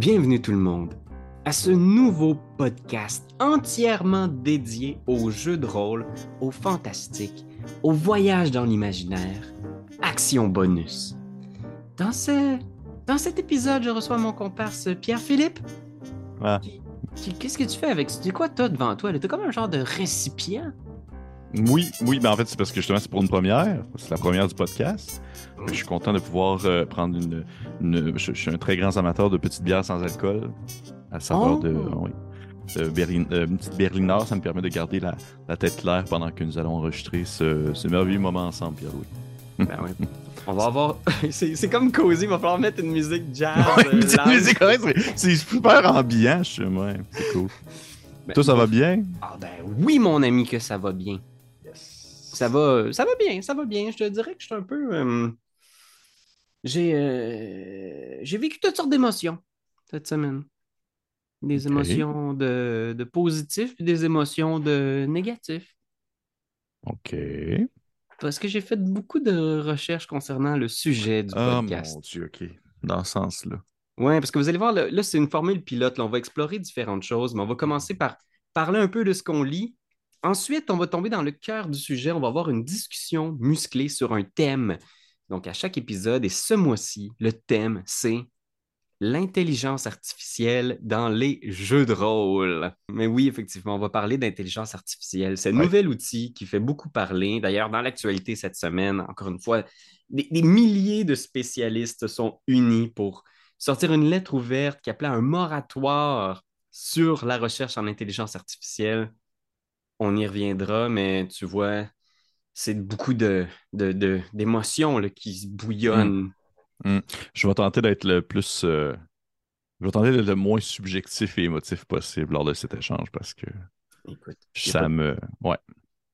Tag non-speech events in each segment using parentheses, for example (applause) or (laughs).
Bienvenue tout le monde à ce nouveau podcast entièrement dédié aux jeux de rôle, au fantastique, au voyage dans l'imaginaire, Action Bonus. Dans, ce, dans cet épisode, je reçois mon comparse Pierre-Philippe. Ah. Qu'est-ce que tu fais avec... C'est quoi toi devant toi? T'as comme un genre de récipient? Oui, oui, ben en fait, c'est parce que justement, c'est pour une première. C'est la première du podcast. Je suis content de pouvoir euh, prendre une. une- je, je suis un très grand amateur de petites bières sans alcool. À savoir de. Oh. oui, de Berlin- euh, une petite Berliner, ça me permet de garder la, la tête claire pendant que nous allons enregistrer ce, ce merveilleux moment ensemble, Pierre-Louis. Ben oui. On va avoir... (laughs) c'est comme cosy, il va falloir mettre une musique jazz. Ouais, euh, une petite musique, ouais, c'est- super ambiant, je ouais, c'est cool. Ben, Toi, ça va bien? Ah ben oui, mon ami, que ça va bien. Ça va, ça va bien, ça va bien. Je te dirais que je suis un peu. euh, j'ai, euh, j'ai vécu toutes sortes d'émotions cette semaine. Des émotions de, de positif et des émotions de négatif. OK. Parce que j'ai fait beaucoup de recherches concernant le sujet du Ah, podcast. mon Dieu, OK. Dans ce sens-là. Oui, parce que vous allez voir, là, là, c'est une formule pilote. là. on va explorer différentes choses, mais on va commencer par parler un peu de ce qu'on lit. Ensuite, on va tomber dans le cœur du sujet. On va avoir une discussion musclée sur un thème. Donc, à chaque épisode, et ce mois-ci, le thème, c'est l'intelligence artificielle dans les jeux de rôle. Mais oui, effectivement, on va parler d'intelligence artificielle. C'est un Ouais. nouvel outil qui fait beaucoup parler. D'ailleurs, dans l'actualité cette semaine, encore une fois, des, des milliers de spécialistes sont unis pour sortir une lettre ouverte qui appelait un moratoire sur la recherche en intelligence artificielle. On y reviendra, mais tu vois, c'est beaucoup de, de- de- d'émotions qui se bouillonnent. Je vais tenter d'être le plus. euh, Je vais tenter d'être le moins subjectif et émotif possible lors de cet échange parce que Écoute, il n'y ça me. Ouais.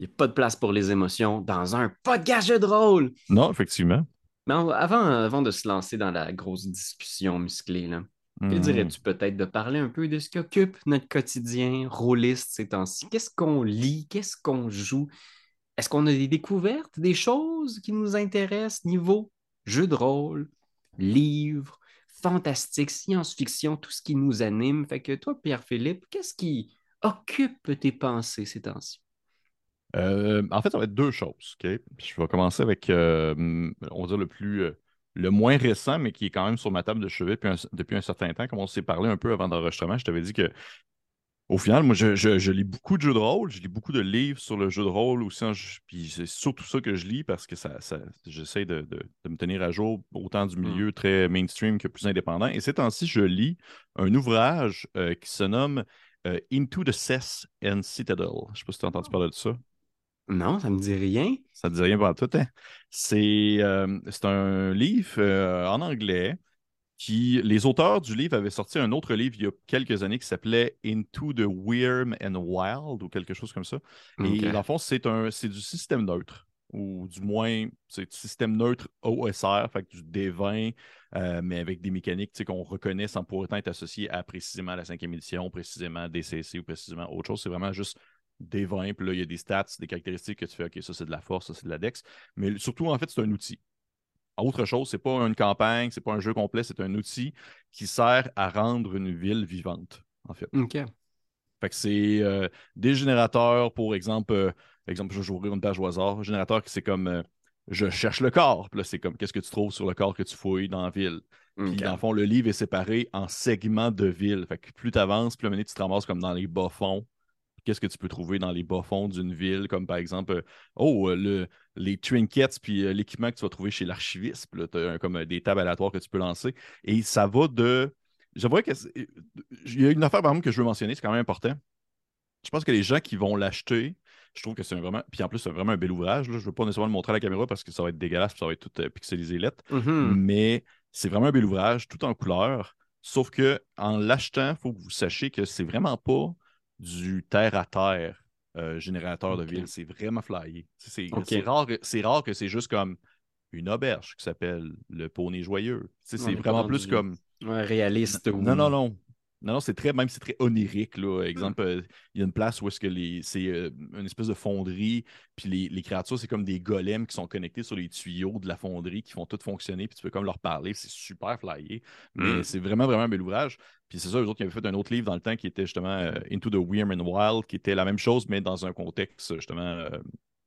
a pas de place pour les émotions dans un podcast jeu de rôle. Non, effectivement. Mais on- avant, avant de se lancer dans la grosse discussion musclée, là, que Hmm. dirais-tu peut-être de parler un peu de ce qui occupe notre quotidien rôliste ces temps-ci? Qu'est-ce qu'on lit? Qu'est-ce qu'on joue? Est-ce qu'on a des découvertes, des choses qui nous intéressent niveau jeu de rôle, livres, fantastique, science-fiction, tout ce qui nous anime? Fait que toi, Pierre-Philippe, qu'est-ce qui occupe tes pensées ces temps-ci? Euh, en fait, ça va être deux choses. Je vais commencer avec, euh, on va dire, le plus. Le moins récent, mais qui est quand même sur ma table de chevet depuis un, depuis un certain temps. Comme on s'est parlé un peu avant l'enregistrement, je t'avais dit que Au final, moi, je, je- je lis beaucoup de jeux de rôle, je lis beaucoup de livres sur le jeu de rôle aussi. je- puis c'est surtout ça que je lis parce que ça, ça- j'essaie de, de- de me tenir à jour autant du milieu très mainstream que plus indépendant. Et ces temps-ci, je lis un ouvrage euh, qui se nomme euh, Into the Cess and Citadel. Je ne sais pas si tu as entendu parler de ça. Non, ça me dit rien. Ça ne dit rien pour tout, hein? C'est euh, c'est un livre euh, en anglais qui, les auteurs du livre avaient sorti un autre livre il y a quelques années qui s'appelait Into the Weird and Wild ou quelque chose comme ça. Et dans le fond, c'est un, c'est du système neutre, ou du moins, c'est du système neutre OSR, fait que du D20, euh, mais avec des mécaniques qu'on reconnaît sans pour autant être associé à précisément la cinquième édition, précisément DCC ou précisément autre chose. C'est vraiment juste D20, puis là, il y a des stats, des caractéristiques que tu fais, OK, ça c'est de la force, ça c'est de la dex. Mais surtout, en fait, c'est un outil. Autre chose, c'est pas une campagne, c'est pas un jeu complet, c'est un outil qui sert à rendre une ville vivante, en fait. OK. Fait que c'est euh, des générateurs, pour exemple, euh, exemple, je vais ouvrir une page au hasard, générateur qui c'est comme euh, je cherche le corps. Puis là, c'est comme qu'est-ce que tu trouves sur le corps que tu fouilles dans la ville? Puis dans le fond, le livre est séparé en segments de ville. Fait que plus tu avances, plus à un moment donné, tu te ramasses comme dans les bas-fonds. Qu'est-ce que tu peux trouver dans les bas-fonds d'une ville, comme par exemple, euh, oh, euh, le, les trinkets, puis euh, l'équipement que tu vas trouver chez l'archiviste. Tu as comme des tables aléatoires que tu peux lancer. Et ça va de. J'avoue que. Il y a une affaire, par exemple, que je veux mentionner, c'est quand même important. Je pense que les gens qui vont l'acheter, je trouve que c'est un vraiment. Puis en plus, c'est vraiment un bel ouvrage. là. Je ne veux pas nécessairement le montrer à la caméra parce que ça va être dégueulasse, puis ça va être tout euh, pixelisé lettre. Mhm. Mais c'est vraiment un bel ouvrage, tout en couleur. Sauf que en l'achetant, il faut que vous sachiez que c'est vraiment pas du terre-à-terre euh, générateur de ville. C'est vraiment flyé. C'est rare, que- c'est rare que c'est juste comme une auberge qui s'appelle le poney joyeux. C'est vraiment plus comme. Ouais, réaliste. ou- Non, non, non. Non, non, c'est très, même c'est très onirique. Là. Exemple, euh, il y a une place où est-ce que les, c'est euh, une espèce de fonderie, puis les, les créatures, c'est comme des golems qui sont connectés sur les tuyaux de la fonderie qui font tout fonctionner, puis tu peux comme leur parler. C'est super flyé. Mais Mm. c'est vraiment, vraiment un bel ouvrage. Puis c'est ça, eux autres qui avaient fait un autre livre dans le temps qui était justement euh, Into the Weird and Wild, qui était la même chose, mais dans un contexte justement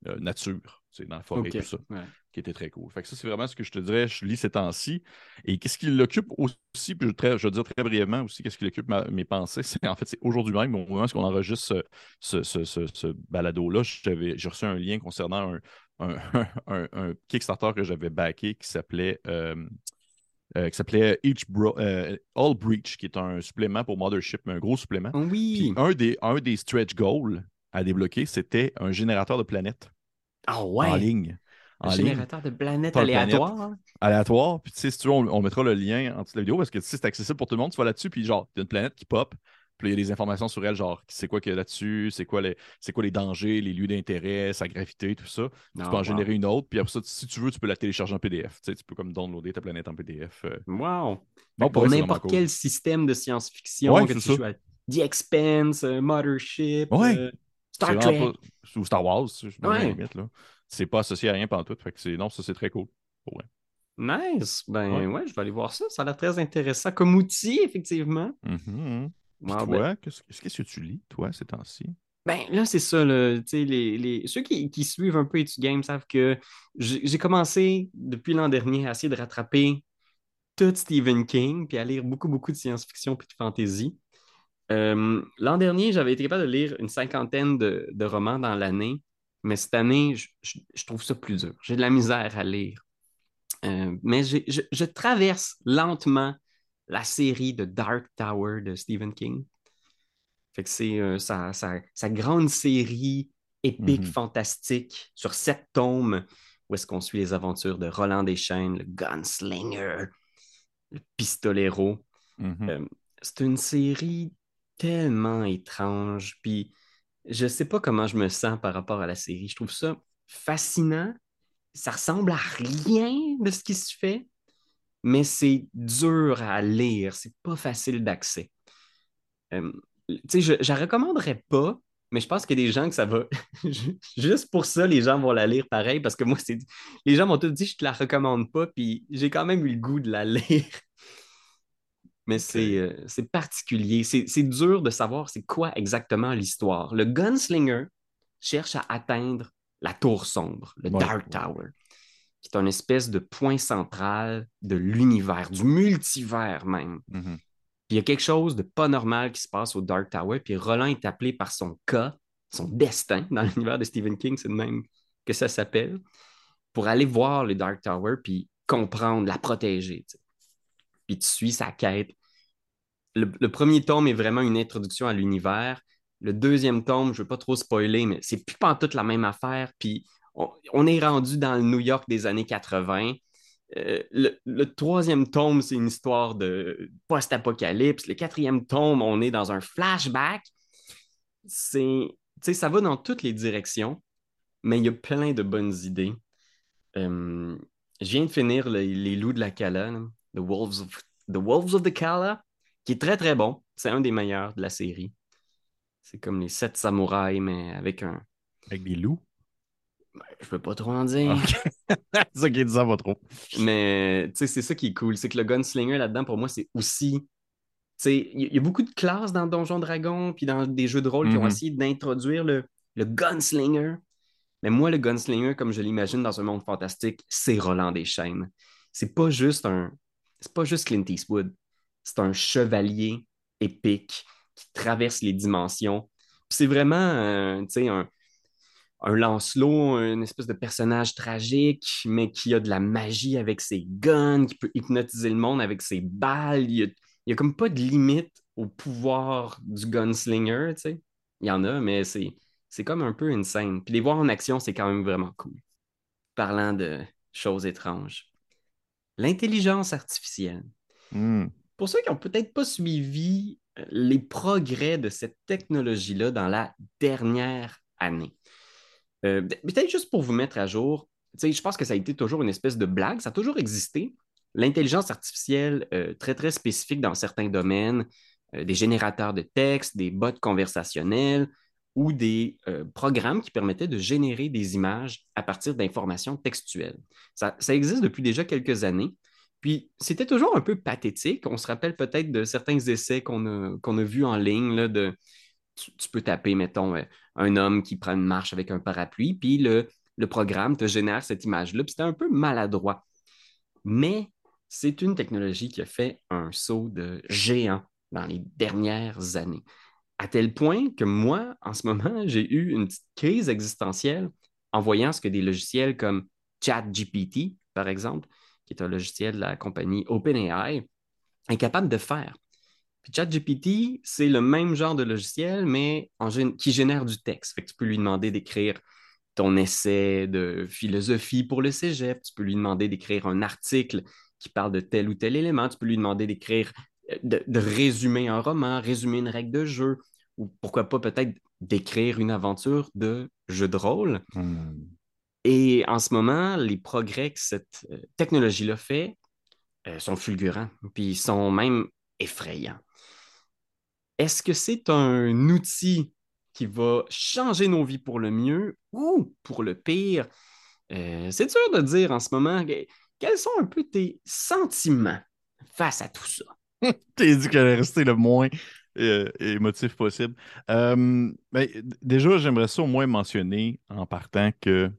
euh, nature, c'est dans la forêt, Ok, tout ça ouais. qui était très cool. Fait que ça, c'est vraiment ce que je te dirais, je lis ces temps-ci. Et qu'est-ce qui l'occupe aussi, puis je, très- je dire très brièvement aussi, qu'est-ce qui occupe ma- mes pensées, c'est en fait, c'est aujourd'hui même, au moment où on enregistre ce, ce, ce, ce- ce balado-là, j'ai reçu un lien concernant un, un, (laughs) un- un Kickstarter que j'avais backé qui s'appelait euh, euh, qui s'appelait euh, All Breach, qui est un supplément pour Mothership, mais un gros supplément. Oh Puis Oui. un des, un des stretch goals à débloquer, c'était un générateur de planètes Ah en ouais? ligne. Un En ligne générateur de planètes planète. hein? aléatoire. Puis, tu sais, si tu veux, on, on mettra le lien en dessous de la vidéo parce que sais, c'est accessible pour tout le monde. Tu vas là-dessus, puis genre, il y a une planète qui pop. Puis, il y a des informations sur elle, genre, c'est quoi qu'il y a là-dessus, c'est quoi, les, c'est quoi les dangers, les lieux d'intérêt, sa gravité, tout ça. tu Ah, peux en wow. générer une autre. Puis après ça, si tu veux, tu peux la télécharger en PDF. Tu sais, tu peux comme downloader ta planète en PDF. euh. Wow. Pour n'importe cool. quel système de science-fiction, Ouais, que tu joues à The Expanse, euh, Mothership, Ouais. euh, Star Trek. pas- Ou Star Wars, je Ouais. limite, là. C'est pas associé à rien pendant tout. Fait que c'est, non, ça, c'est très cool. Nice. Ben Ouais. ouais. je vais aller voir ça. Ça a l'air très intéressant comme outil, effectivement. Mhm, mhm. Puis Wow, ben- toi, qu'est-ce, que tu lis, toi, ces temps-ci? Ben là, c'est ça. Là, Tu sais, les, les- Ceux qui, qui suivent un peu Etu Game savent que j'ai j'ai commencé depuis l'an dernier à essayer de rattraper tout Stephen King, puis à lire beaucoup, beaucoup de science-fiction puis de fantasy. Euh, l'an dernier, j'avais été capable de lire une cinquantaine de, de romans dans l'année, mais cette année, je, je- je trouve ça plus dur. J'ai de la misère à lire. Euh, mais je, je traverse lentement la série de Dark Tower de Stephen King. Fait que c'est euh, sa, sa- sa grande série épique, Mhm. fantastique, sur sept tomes, où est-ce qu'on suit les aventures de Roland Deschaines, le gunslinger, le pistolero. Mhm. C'est une série tellement étrange, puis je sais pas comment je me sens par rapport à la série. Je trouve ça fascinant. Ça ressemble à rien de ce qui se fait, mais c'est dur à lire. C'est pas facile d'accès. Euh, tu sais, je, je la recommanderais pas, mais je pense qu'il y a des gens que ça va. (laughs) Juste pour ça, les gens vont la lire pareil, parce que moi, c'est. Les gens m'ont tous dit je te la recommande pas, puis j'ai quand même eu le goût de la (laughs) lire. Mais c'est euh, c'est particulier. C'est dur de savoir c'est quoi exactement l'histoire. Le gunslinger cherche à atteindre la tour sombre, le Ouais, Dark ouais. Tower, qui est une espèce de point central de l'univers, du multivers même. Mhm. Puis il y a quelque chose de pas normal qui se passe au Dark Tower, puis Roland est appelé par son cas, son destin, dans l'univers de Stephen King, c'est de même que ça s'appelle, pour aller voir le Dark Tower, puis comprendre, la protéger. Puis tu suis sa quête. Le, premier tome est vraiment une introduction à l'univers. Le deuxième tome, je ne veux pas trop spoiler, mais c'est plus pas toute la même affaire. Puis on, est rendu dans le New York des années 80. Euh, le, troisième tome, c'est une histoire de post-apocalypse. Le quatrième tome, on est dans un flashback. Ça va dans toutes les directions, mais il y a plein de bonnes idées. Euh, je viens de finir les, Loups de la Cala, The Wolves of, The Wolves of the Cala, qui est très très bon. C'est un des meilleurs de la série. C'est comme les sept samouraïs, mais avec un. Avec des loups? Je peux pas trop en dire. (laughs) C'est ça qui est ça va trop. Mais tu sais, c'est ça qui est cool. C'est que le gunslinger là-dedans, pour moi, c'est aussi. Il y, a beaucoup de classes dans Donjon Dragon, puis dans des jeux de rôle qui ont Mhm. essayé d'introduire le, le gunslinger. Mais moi, le gunslinger, comme je l'imagine dans un monde fantastique, c'est Roland Deschaines. C'est pas juste un. C'est pas juste Clint Eastwood. C'est un chevalier épique qui traverse les dimensions. C'est vraiment, euh, un, un Lancelot, une espèce de personnage tragique, mais qui a de la magie avec ses guns, qui peut hypnotiser le monde avec ses balles. Il y a, comme pas de limite au pouvoir du gunslinger, tu sais. Il y en a, mais c'est, c'est comme un peu insane. Puis les voir en action, c'est quand même vraiment cool. Parlant de choses étranges. L'intelligence artificielle. Hmm. Pour ceux qui n'ont peut-être pas suivi euh, les progrès de cette technologie-là dans la dernière année, euh, peut-être juste pour vous mettre à jour, je pense que ça a été toujours une espèce de blague, ça a toujours existé. L'intelligence artificielle, euh, très, très spécifique dans certains domaines, des générateurs de texte, des bots conversationnels ou des programmes qui permettaient de générer des images à partir d'informations textuelles. Ça, existe depuis déjà quelques années. Puis, c'était toujours un peu pathétique. On se rappelle peut-être de certains essais qu'on a, vus en ligne. de, tu, peux taper, mettons, euh, un homme qui prend une marche avec un parapluie, puis le, le programme te génère cette image-là. Puis c'était un peu maladroit. Mais c'est une technologie qui a fait un saut de géant dans les dernières années. À tel point que moi, en ce moment, (laughs) j'ai eu une petite crise existentielle en voyant ce que des logiciels comme ChatGPT, par exemple, qui est un logiciel de la compagnie OpenAI, est capable de faire. Puis ChatGPT, c'est le même genre de logiciel, mais qui génère du texte. Tu peux lui demander d'écrire ton essai de philosophie pour le cégep, tu peux lui demander d'écrire un article qui parle de tel ou tel élément, tu peux lui demander d'écrire de, résumer un roman, résumer une règle de jeu, ou pourquoi pas peut-être d'écrire une aventure de jeu de rôle. Hmm. Et en ce moment, les progrès que cette euh, technologie-là fait euh, sont fulgurants, puis sont même effrayants. Est-ce que c'est un outil qui va changer nos vies pour le mieux ou pour le pire? Euh, c'est dur de dire en ce moment. Quels sont un peu tes sentiments face à tout ça? (laughs) T'es dit qu'elle allait rester le moins euh, émotif possible. Ben, déjà, j'aimerais ça au moins mentionner en partant que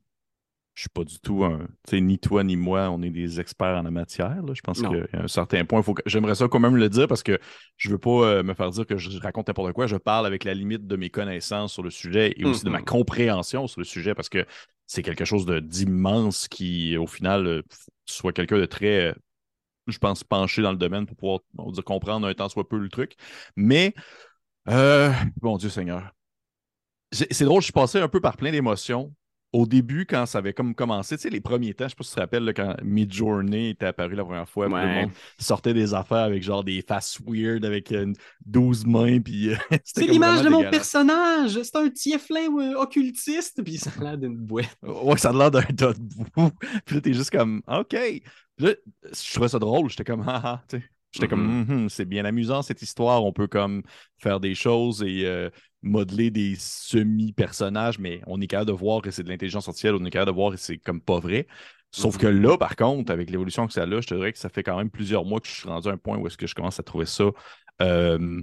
je suis pas du tout un. Tu sais, ni toi ni moi, on est des experts en la matière. Je pense a un certain point. Faut que, j'aimerais ça quand même le dire parce que je veux pas euh, me faire dire que je raconte n'importe quoi. Je parle avec la limite de mes connaissances sur le sujet et aussi de ma mm-hmm. compréhension sur le sujet parce que c'est quelque chose d'immense qui, au final, soit quelqu'un de très je pense, pencher dans le domaine pour pouvoir dire, comprendre un temps soit peu le truc. Mais, euh, bon Dieu Seigneur. C'est drôle, je suis passé un peu par plein d'émotions. Au début, quand ça avait comme commencé, tu sais, les premiers temps, je sais pas si tu te rappelles, quand Midjourney était apparu la première fois, tout le monde sortait des affaires avec genre des faces weird avec 12 mains. Puis, euh, (laughs) c'est l'image de mon personnage, c'est un tieflin euh, occultiste, puis ça a l'air d'une boîte. Ouais, ça a l'air d'un tas de boue. (laughs) Puis là, t'es juste comme, OK je trouvais ça drôle. J'étais comme, haha, tu sais. J'étais comme, mm-hmm. Mm-hmm, c'est bien amusant cette histoire. On peut comme faire des choses et euh, modeler des semi-personnages, mais on est capable de voir que c'est de l'intelligence artificielle, on est capable de voir que c'est comme pas vrai. Sauf que mm-hmm. là, par contre, avec l'évolution que ça a, je te dirais que ça fait quand même plusieurs mois que je suis rendu à un point où est-ce que je commence à trouver ça euh,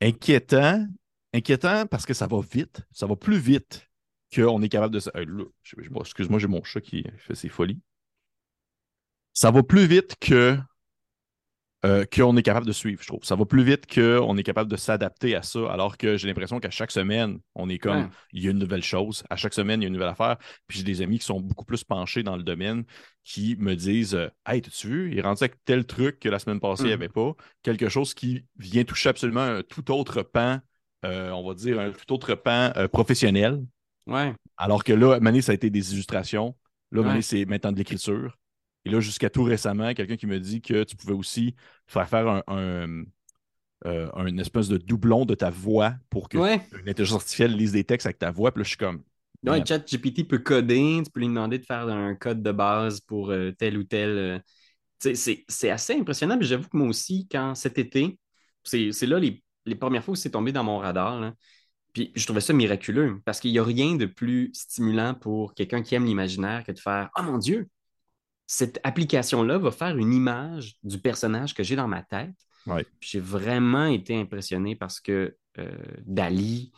inquiétant. Inquiétant parce que ça va vite. Ça va plus vite qu'on est capable de... Excuse-moi, j'ai mon chat qui fait ses folies ça va plus vite que euh, qu'on est capable de suivre, je trouve. Ça va plus vite qu'on est capable de s'adapter à ça, alors que j'ai l'impression qu'à chaque semaine, on est comme, il y a une nouvelle chose. À chaque semaine, il y a une nouvelle affaire. Puis j'ai des amis qui sont beaucoup plus penchés dans le domaine qui me disent euh, Hey, t'as-tu vu, il est rendu avec tel truc que la semaine passée, il n'y mm. avait pas. Quelque chose qui vient toucher absolument un tout autre pan, euh, on va dire un tout autre pan professionnel. Ouais. Alors que là, Mané, ça a été des illustrations. Là, Mané, c'est maintenant de l'écriture. Et là, jusqu'à tout récemment, quelqu'un qui me dit que tu pouvais aussi faire faire un, euh, espèce de doublon de ta voix pour que une intelligence artificielle lise des textes avec ta voix. Puis là, je suis comme. Ouais, ChatGPT peut coder, tu peux lui demander de faire un code de base pour euh, tel ou tel. Euh, c'est assez impressionnant. Mais j'avoue que moi aussi, quand cet été, c'est là les, premières fois où c'est tombé dans mon radar. Puis je trouvais ça miraculeux parce qu'il n'y a rien de plus stimulant pour quelqu'un qui aime l'imaginaire que de faire Oh mon Dieu, cette application-là va faire une image du personnage que j'ai dans ma tête. J'ai vraiment été impressionné parce que euh, Dali,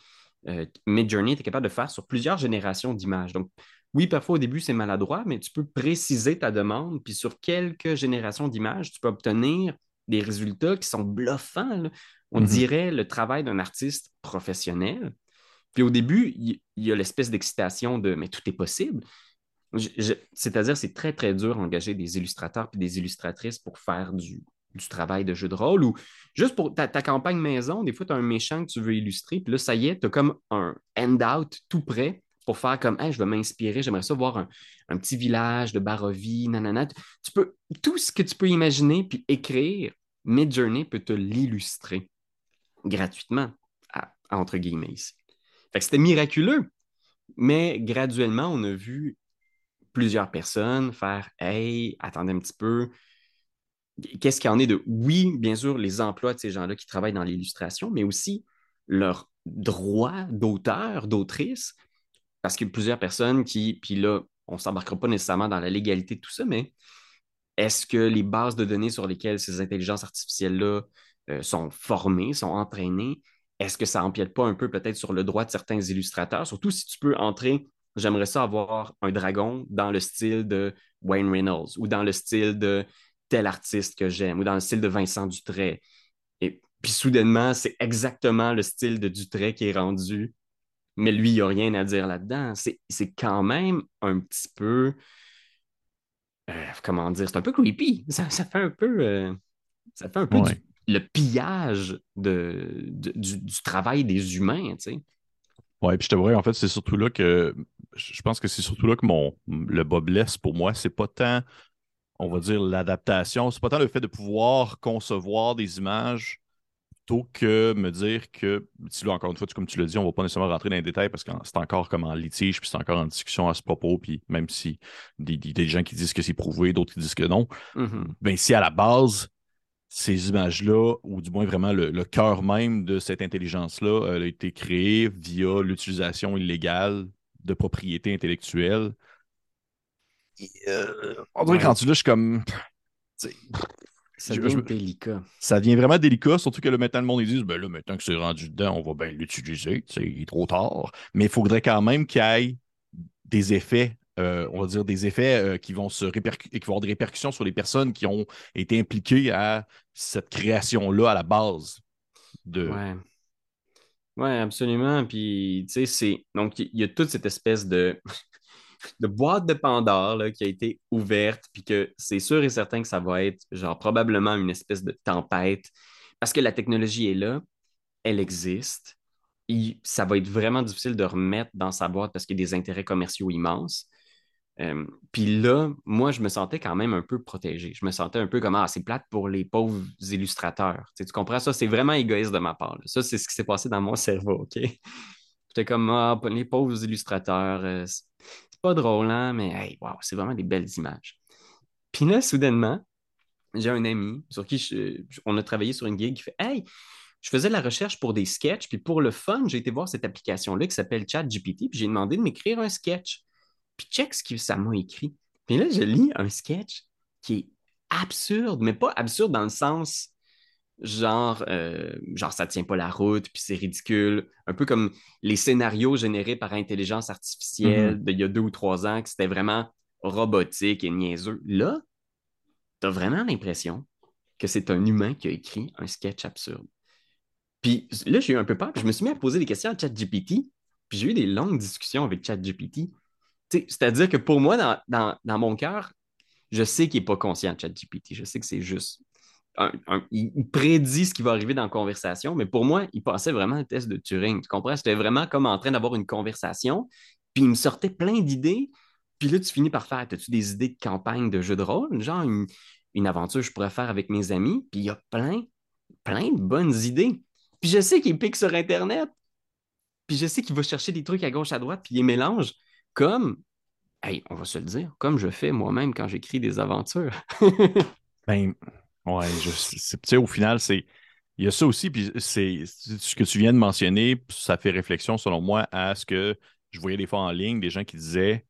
euh, Midjourney était capable de faire sur plusieurs générations d'images. Donc, oui, parfois au début, c'est maladroit, mais tu peux préciser ta demande, puis sur quelques générations d'images, tu peux obtenir des résultats qui sont bluffants. On mm-hmm. dirait le travail d'un artiste professionnel. Puis au début, il y, a l'espèce d'excitation de mais tout est possible. C'est-à-dire, c'est très, très dur d'engager des illustrateurs et des illustratrices pour faire du, travail de jeu de rôle ou juste pour ta, campagne maison, des fois, tu as un méchant que tu veux illustrer, puis là, ça y est, tu as comme un handout tout prêt pour faire comme je vais m'inspirer, j'aimerais ça voir un, petit village de Barovie, nanana. Tu peux, tout ce que tu peux imaginer puis écrire, Midjourney peut te l'illustrer gratuitement, entre guillemets ici. c'était miraculeux, mais graduellement, on a vu plusieurs personnes faire Hey, attendez un petit peu. qu'est-ce qu'il y en est de, oui, bien sûr, les emplois de ces gens-là qui travaillent dans l'illustration, mais aussi leurs droits d'auteur, d'autrice, parce a plusieurs personnes qui, puis là, on ne s'embarquera pas nécessairement dans la légalité de tout ça, mais est-ce que les bases de données sur lesquelles ces intelligences artificielles-là euh, sont formées, sont entraînées, est-ce que ça empiète pas un peu peut-être sur le droit de certains illustrateurs, surtout si tu peux entrer, j'aimerais ça avoir un dragon dans le style de Wayne Reynolds ou dans le style de tel artiste que j'aime ou dans le style de Vincent Dutray. Et puis soudainement, c'est exactement le style de Dutray qui est rendu, mais lui, il n'y a rien à dire là-dedans. C'est quand même un petit peu. Euh, comment dire? C'est un peu creepy. Ça, fait un peu. Euh, ça fait un peu le pillage de, du, travail des humains, tu sais. Ouais, puis je te vois, en fait, c'est surtout là que je pense que c'est surtout là que mon le bas blesse pour moi. C'est pas tant on va dire, l'adaptation. C'est pas tant le fait de pouvoir concevoir des images plutôt que me dire que, si là, encore une fois, comme tu l'as dit, on ne va pas nécessairement rentrer dans les détails parce que c'est encore comme en litige, puis c'est encore en discussion à ce propos, puis même si des, des gens qui disent que c'est prouvé, d'autres qui disent que non, ben, si à la base, ces images-là, ou du moins vraiment le, cœur même de cette intelligence-là, a été créé via l'utilisation illégale de propriété intellectuelle, euh, on dirait que quand tu là, je suis comme. Ça devient délicat. Ça devient vraiment délicat, surtout que le maintenant, le monde, ils disent ben là, maintenant que c'est rendu dedans, on va bien l'utiliser. Il est trop tard. Mais il faudrait quand même qu'il y ait des effets euh, on va dire, des effets euh, qui vont se répercuter, qui vont avoir des répercussions sur les personnes qui ont été impliquées à cette création-là à la base. De... Ouais. Ouais absolument. Puis, tu sais, c'est. Donc, il y, a toute cette espèce de (laughs) boîte de Pandore qui a été ouverte, puis que c'est sûr et certain que ça va être genre probablement une espèce de tempête, parce que la technologie est là, elle existe, et ça va être vraiment difficile de remettre dans sa boîte parce qu'il y a des intérêts commerciaux immenses. Puis là, moi, je me sentais quand même un peu protégé. Je me sentais un peu comme Ah, c'est plate pour les pauvres illustrateurs. Tu, comprends ça? C'est vraiment égoïste de ma part. Ça, c'est ce qui s'est passé dans mon (laughs) cerveau, OK? J'étais comme Ah, les pauvres illustrateurs, euh, pas drôle, hein, mais hey, wow, c'est vraiment des belles images. Puis là, soudainement, j'ai un ami sur qui on a travaillé sur une gig qui fait Hey, je faisais la recherche pour des sketchs, puis pour le fun, j'ai été voir cette application-là qui s'appelle ChatGPT, puis j'ai demandé de m'écrire un sketch. Puis check ce que ça m'a écrit. Puis là, je lis un sketch qui est absurde, mais pas absurde dans le sens genre, euh, genre ça tient pas la route, puis c'est ridicule. Un peu comme les scénarios générés par intelligence artificielle mm-hmm. d'il y a deux ou trois ans, que c'était vraiment robotique et niaiseux. Là, tu as vraiment l'impression que c'est un humain qui a écrit un sketch absurde. Puis là, j'ai eu un peu peur, puis je me suis mis à poser des questions à ChatGPT, puis j'ai eu des longues discussions avec ChatGPT. C'est-à-dire que pour moi, dans, mon cœur, je sais qu'il n'est pas conscient de ChatGPT. Je sais que c'est juste il, prédit ce qui va arriver dans la conversation, mais pour moi, il passait vraiment un test de Turing. Tu comprends? C'était vraiment comme en train d'avoir une conversation, puis il me sortait plein d'idées, puis là, tu finis par faire As-tu des idées de campagne de jeu de rôle? Genre une, aventure que je pourrais faire avec mes amis, puis il y a plein, plein de bonnes idées. Puis je sais qu'il pique sur Internet, puis je sais qu'il va chercher des trucs à gauche, à droite, puis il mélange comme, hey, on va se le dire, comme je fais moi-même quand j'écris des aventures. (laughs) ben, Ouais, je, sais, au final, c'est. Il y a ça aussi, puis c'est ce que tu viens de mentionner, ça fait réflexion, selon moi, à ce que je voyais des fois en ligne, des gens qui disaient,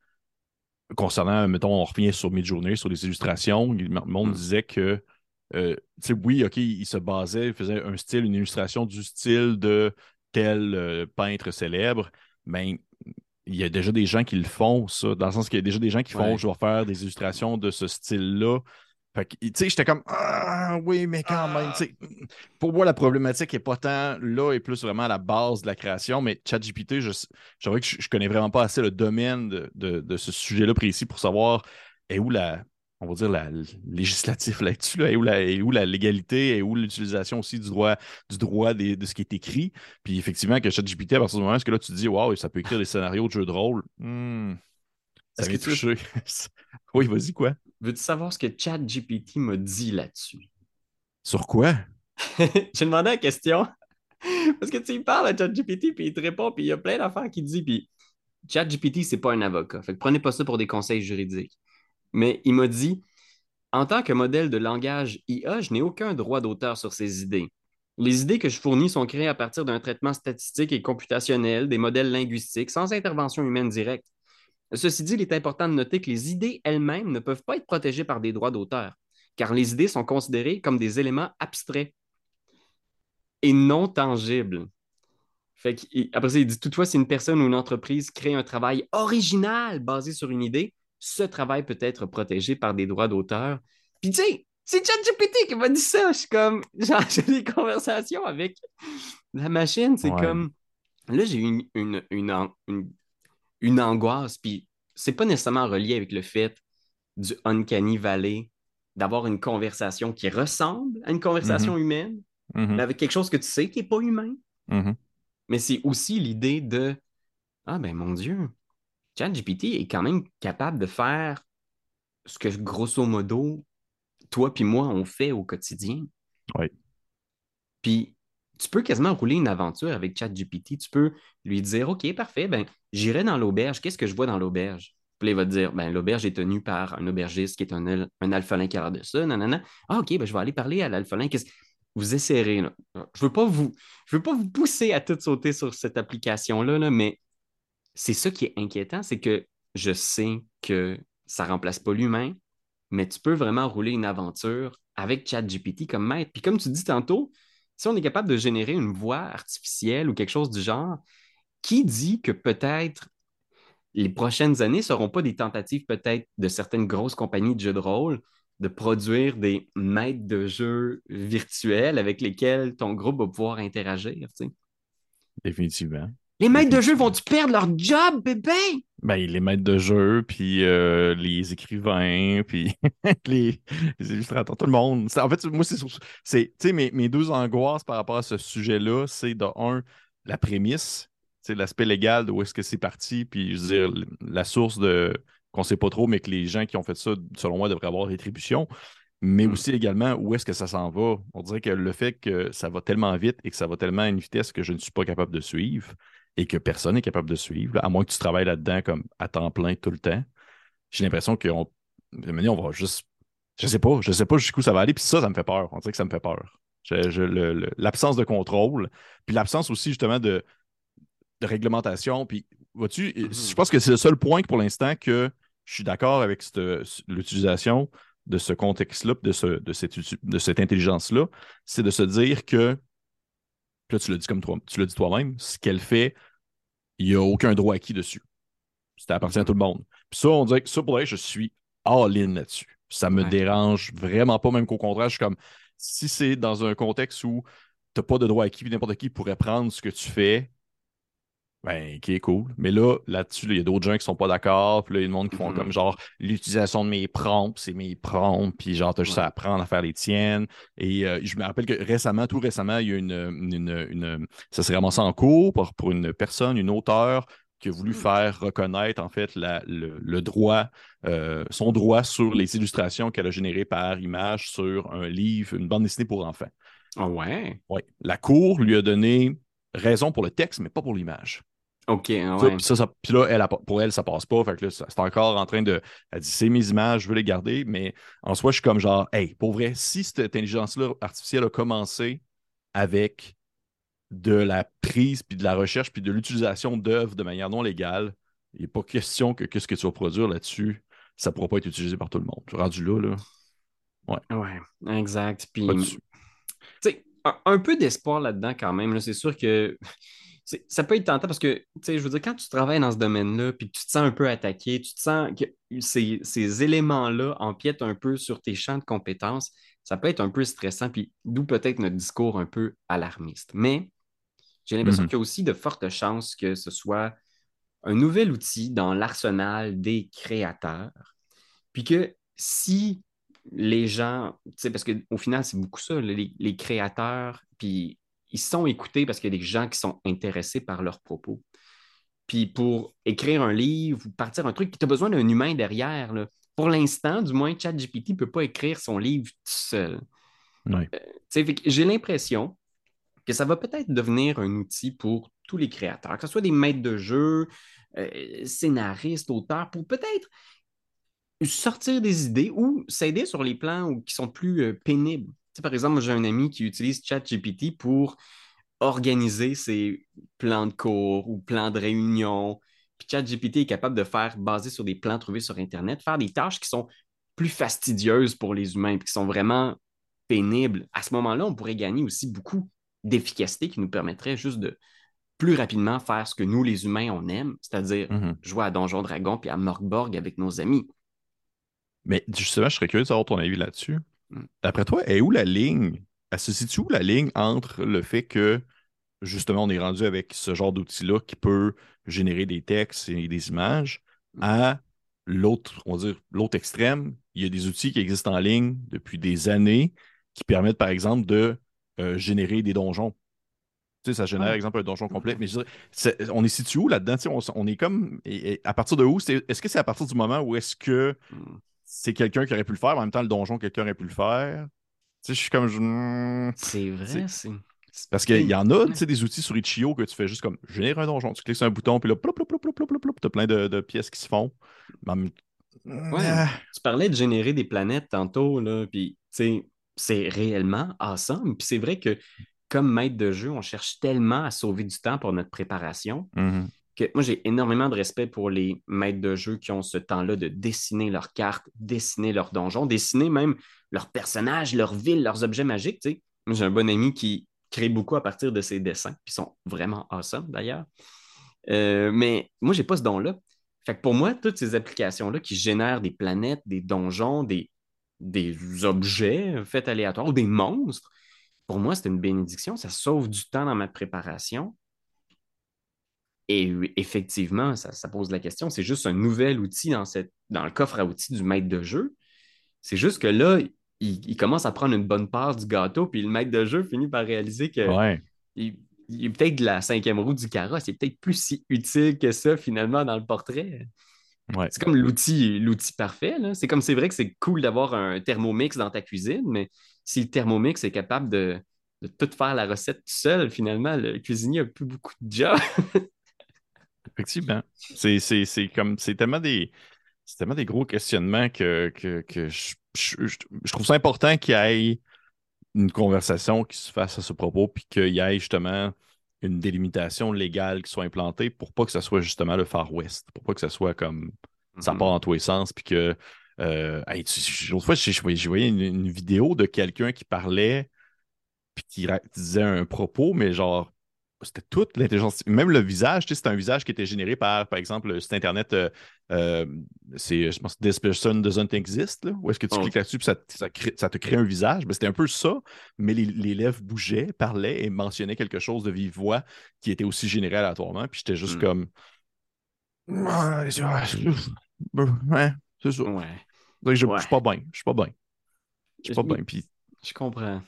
concernant, mettons, on revient sur Midjourney, sur les illustrations, le monde hmm. disait que, euh, tu sais, oui, OK, il se basait, il faisait un style, une illustration du style de tel euh, peintre célèbre, mais ben, il y a déjà des gens qui le font, ça, dans le sens qu'il y a déjà des gens qui font, je vais faire des illustrations de ce style-là, fait que, tu sais, j'étais comme, ah oui, mais quand même, tu sais, pour moi, la problématique n'est pas tant là et plus vraiment à la base de la création, mais ChatGPT, je, je que je, connais vraiment pas assez le domaine de, ce sujet-là précis pour savoir est où la, on va dire, la législatif là-dessus, là, est, où la, où la légalité, est où l'utilisation aussi du droit, du droit de ce qui est écrit. Puis effectivement, que ChatGPT, à partir du moment où là, tu te dis, waouh, ça peut écrire des scénarios de jeux de rôle, hmm, ça vient toucher. (laughs) oui, vas-y, quoi? Veux-tu savoir ce que ChatGPT m'a dit là-dessus? Sur quoi? (laughs) J'ai demandé la question. (laughs) Parce que tu parles à ChatGPT, puis il te répond, puis il y a plein d'affaires qu'il dit, puis ChatGPT, c'est pas un avocat. Fait que prenez pas ça pour des conseils juridiques. Mais il m'a dit En tant que modèle de langage IA, je n'ai aucun droit d'auteur sur ces idées. Les idées que je fournis sont créées à partir d'un traitement statistique et computationnel, des modèles linguistiques, sans intervention humaine directe. Ceci dit, il est important de noter que les idées elles-mêmes ne peuvent pas être protégées par des droits d'auteur, car les idées sont considérées comme des éléments abstraits et non tangibles. après ça, il dit toutefois, si une personne ou une entreprise crée un travail original basé sur une idée, ce travail peut être protégé par des droits d'auteur. Puis tu sais, c'est ChatGPT qui m'a dit ça. Je suis comme, (laughs) j'ai des conversations avec la machine. C'est comme, là, j'ai eu une, une, une, angoisse. Puis c'est pas nécessairement relié avec le fait du Uncanny Valley, d'avoir une conversation qui ressemble à une conversation mm-hmm. humaine, mm-hmm. mais avec quelque chose que tu sais qui n'est pas humain. Mm-hmm. Mais c'est aussi l'idée de Ah ben mon Dieu, ChatGPT est quand même capable de faire ce que grosso modo toi puis moi, on fait au quotidien. Oui. Puis, tu peux quasiment rouler une aventure avec ChatGPT. Tu peux lui dire OK, parfait, ben, j'irai dans l'auberge. Qu'est-ce que je vois dans l'auberge? Puis il va te dire ben, l'auberge est tenue par un aubergiste qui est un, un alphalin qui a de ça. Nanana. Ah, OK, ben, je vais aller parler à l'alphalin. Vous essayerez. Là? Je ne veux, pas vous... veux pas vous pousser à tout sauter sur cette application-là, là, mais c'est ça qui est inquiétant, c'est que je sais que ça ne remplace pas l'humain, mais tu peux vraiment rouler une aventure avec ChatGPT comme maître. Puis comme tu dis tantôt, si on est capable de générer une voix artificielle ou quelque chose du genre, qui dit que peut-être les prochaines années ne seront pas des tentatives peut-être de certaines grosses compagnies de jeux de rôle de produire des maîtres de jeux virtuels avec lesquels ton groupe va pouvoir interagir. Définitivement. Les maîtres de jeu vont-tu perdre leur job, bébé? Ben, les maîtres de jeu, puis euh, les écrivains, puis (laughs) les, illustrateurs, tout le monde. En fait, moi, c'est. Tu sais, mes, mes, deux angoisses par rapport à ce sujet-là, c'est de un, la prémisse, l'aspect légal de où est-ce que c'est parti, puis je veux dire, la source de qu'on ne sait pas trop, mais que les gens qui ont fait ça, selon moi, devraient avoir rétribution. Mais hmm. aussi également, où est-ce que ça s'en va? On dirait que le fait que ça va tellement vite et que ça va tellement à une vitesse que je ne suis pas capable de suivre, et que personne n'est capable de suivre, à moins que tu travailles là-dedans comme à temps plein tout le temps. J'ai l'impression qu'on on va juste. Je sais pas, je sais pas jusqu'où ça va aller, puis ça, ça me fait peur. On dirait que ça me fait peur. L'absence de contrôle, puis l'absence aussi justement de, de réglementation. Puis, vois-tu, mm-hmm. je pense que c'est le seul point pour l'instant que je suis d'accord avec l'utilisation de ce contexte-là, de, ce, de cette, de cette intelligence-là, c'est de se dire que là, tu l'as dit comme toi, tu l'as dit toi-même, ce qu'elle fait, il n'y a aucun droit acquis dessus. Ça appartient à tout le monde. Puis ça, on dirait que ça, pour je suis all-in là-dessus. Ça me dérange vraiment pas, même qu'au contraire, je suis comme si c'est dans un contexte où tu n'as pas de droit acquis, n'importe qui pourrait prendre ce que tu fais, ben, qui est cool. Mais là, là-dessus, il y a d'autres gens qui sont pas d'accord. Puis là, il y a du monde qui font mm-hmm. comme genre l'utilisation de mes prompts, c'est mes prompts. Puis genre, t'as juste à apprendre à faire les tiennes. Et euh, je me rappelle que récemment, tout récemment, il y a une. une, une ça s'est ramassé en cours pour, pour une personne, une auteure qui a voulu mm. faire reconnaître en fait la, le, droit, euh, son droit sur les illustrations qu'elle a générées par image sur un livre, une bande dessinée pour enfants. Ah ouais? Oui. La Cour lui a donné raison pour le texte, mais pas pour l'image. OK, ah puis là, elle, pour elle, ça passe pas. Fait que là, c'est encore en train de. Elle dit c'est mes images, je veux les garder. Mais en soi, je suis comme genre, hey, pour vrai, si cette intelligence-là artificielle a commencé avec de la prise, puis de la recherche, puis de l'utilisation d'œuvres de manière non légale, il n'est pas question que, ce que tu vas produire là-dessus, ça ne pourra pas être utilisé par tout le monde. Rendu là, là. Ouais. Ouais, exact. Puis, tu sais, un, un, peu d'espoir là-dedans quand même. C'est sûr que ça peut être tentant parce que, tu sais, je veux dire, quand tu travailles dans ce domaine-là, puis que tu te sens un peu attaqué, tu te sens que ces, éléments-là empiètent un peu sur tes champs de compétences, ça peut être un peu stressant, puis d'où peut-être notre discours un peu alarmiste. Mais j'ai l'impression mm-hmm. qu'il y a aussi de fortes chances que ce soit un nouvel outil dans l'arsenal des créateurs, puis que si les gens, tu sais, parce qu'au final, c'est beaucoup ça, les, les créateurs, puis ils sont écoutés parce qu'il y a des gens qui sont intéressés par leurs propos. Puis pour écrire un livre ou partir un truc, tu as besoin d'un humain derrière. Pour l'instant, du moins, ChatGPT ne peut pas écrire son livre tout seul. Euh, j'ai l'impression que ça va peut-être devenir un outil pour tous les créateurs, que ce soit des maîtres de jeu, euh, scénaristes, auteurs, pour peut-être sortir des idées ou s'aider sur les plans qui sont plus euh, pénibles. Par exemple, j'ai un ami qui utilise ChatGPT pour organiser ses plans de cours ou plans de réunion. Puis ChatGPT est capable de faire, basé sur des plans trouvés sur Internet, faire des tâches qui sont plus fastidieuses pour les humains, puis qui sont vraiment pénibles. À ce moment-là, on pourrait gagner aussi beaucoup d'efficacité qui nous permettrait juste de plus rapidement faire ce que nous, les humains, on aime, c'est-à-dire Mhm. jouer à Donjon Dragon puis à Morgborg avec nos amis. Mais justement, je serais curieux de savoir ton avis là-dessus. Mm. D'après toi, est où la ligne? Elle se situe où la ligne entre le fait que, justement, on est rendu avec ce genre d'outil-là qui peut générer des textes et des images, à l'autre, on va dire, l'autre extrême, il y a des outils qui existent en ligne depuis des années qui permettent, par exemple, de euh, générer des donjons. Tu sais, ça génère, Ah. par exemple, un donjon complet. Mais je dirais, on est situé où là-dedans? Tu sais, On, on est comme. et- et à partir de où? Est-ce que c'est à partir du moment où est-ce que Hmm. C'est quelqu'un qui aurait pu le faire, mais en même temps, le donjon, quelqu'un aurait pu le faire? Tu sais, je suis comme. je- hmm. C'est vrai, C'est-. Parce qu'il y en a, tu sais, des outils sur Itch.io que tu fais juste comme générer un donjon. Tu cliques sur un bouton, puis là, plop, plop, plop, plop, plop, plop, plop, t'as plein de, de pièces qui se font. Même- Ouais. Ah. Tu parlais de générer des planètes tantôt, là, puis tu sais, c'est réellement awesome. Puis c'est vrai que comme maître de jeu, on cherche tellement à sauver du temps pour notre préparation Mhm. Que moi, j'ai énormément de respect pour les maîtres de jeu qui ont ce temps-là de dessiner leurs cartes, dessiner leurs donjons, dessiner même leurs personnages, leurs villes, leurs objets magiques. Moi, j'ai un bon ami qui crée beaucoup à partir de ses dessins, ils sont vraiment awesome d'ailleurs. Euh, mais moi, j'ai pas ce don-là. Fait que pour moi, toutes ces applications-là qui génèrent des planètes, des donjons, des, des objets faits aléatoires ou des monstres, pour moi, c'est une bénédiction. Ça sauve du temps dans ma préparation. Et effectivement, ça, ça pose la question. C'est juste un nouvel outil dans, cette, dans le coffre à outils du maître de jeu. C'est juste que là, il, il commence à prendre une bonne part du gâteau, puis le maître de jeu finit par réaliser que Ouais. il, il est peut-être de la cinquième roue du carrosse. Il est peut-être plus si utile que ça, finalement, dans le portrait. Ouais. C'est comme l'outil, l'outil parfait. C'est comme c'est vrai que c'est cool d'avoir un thermomix dans ta cuisine, mais si le thermomix est capable de, de tout faire la recette tout seul, finalement, le cuisinier n'a plus beaucoup de job. (laughs) Effectivement. C'est, c'est, c'est comme c'est tellement des. C'est tellement des gros questionnements que, que, que je, je- je- je trouve ça important qu'il y ait une conversation qui se fasse à ce propos, puis qu'il y ait justement une délimitation légale qui soit implantée pour pas que ça soit justement le Far West, pour pas que ça soit comme ça Mhm. part dans tous les sens, puis que. Euh, hey, L'autre fois, j'ai voyé une, une vidéo de quelqu'un qui parlait, puis qui disait un propos, mais genre, c'était toute l'intelligence. Même le visage, tu sais, c'est un visage qui était généré par, par exemple, le site internet, euh, euh, c'est, je pense, This person doesn't exist, là, où est-ce que tu Oh. cliques là-dessus, puis ça, ça, crée- ça te crée un visage. Ben, c'était un peu ça, mais les, les lèvres bougeaient, parlaient et mentionnaient quelque chose de vive voix qui était aussi généré aléatoirement, puis j'étais juste Mm. comme. Ouais, c'est ça. Ouais, Donc, je, Ouais. je suis pas bien. Je suis pas bien. Je suis pas bien. Puis, je comprends.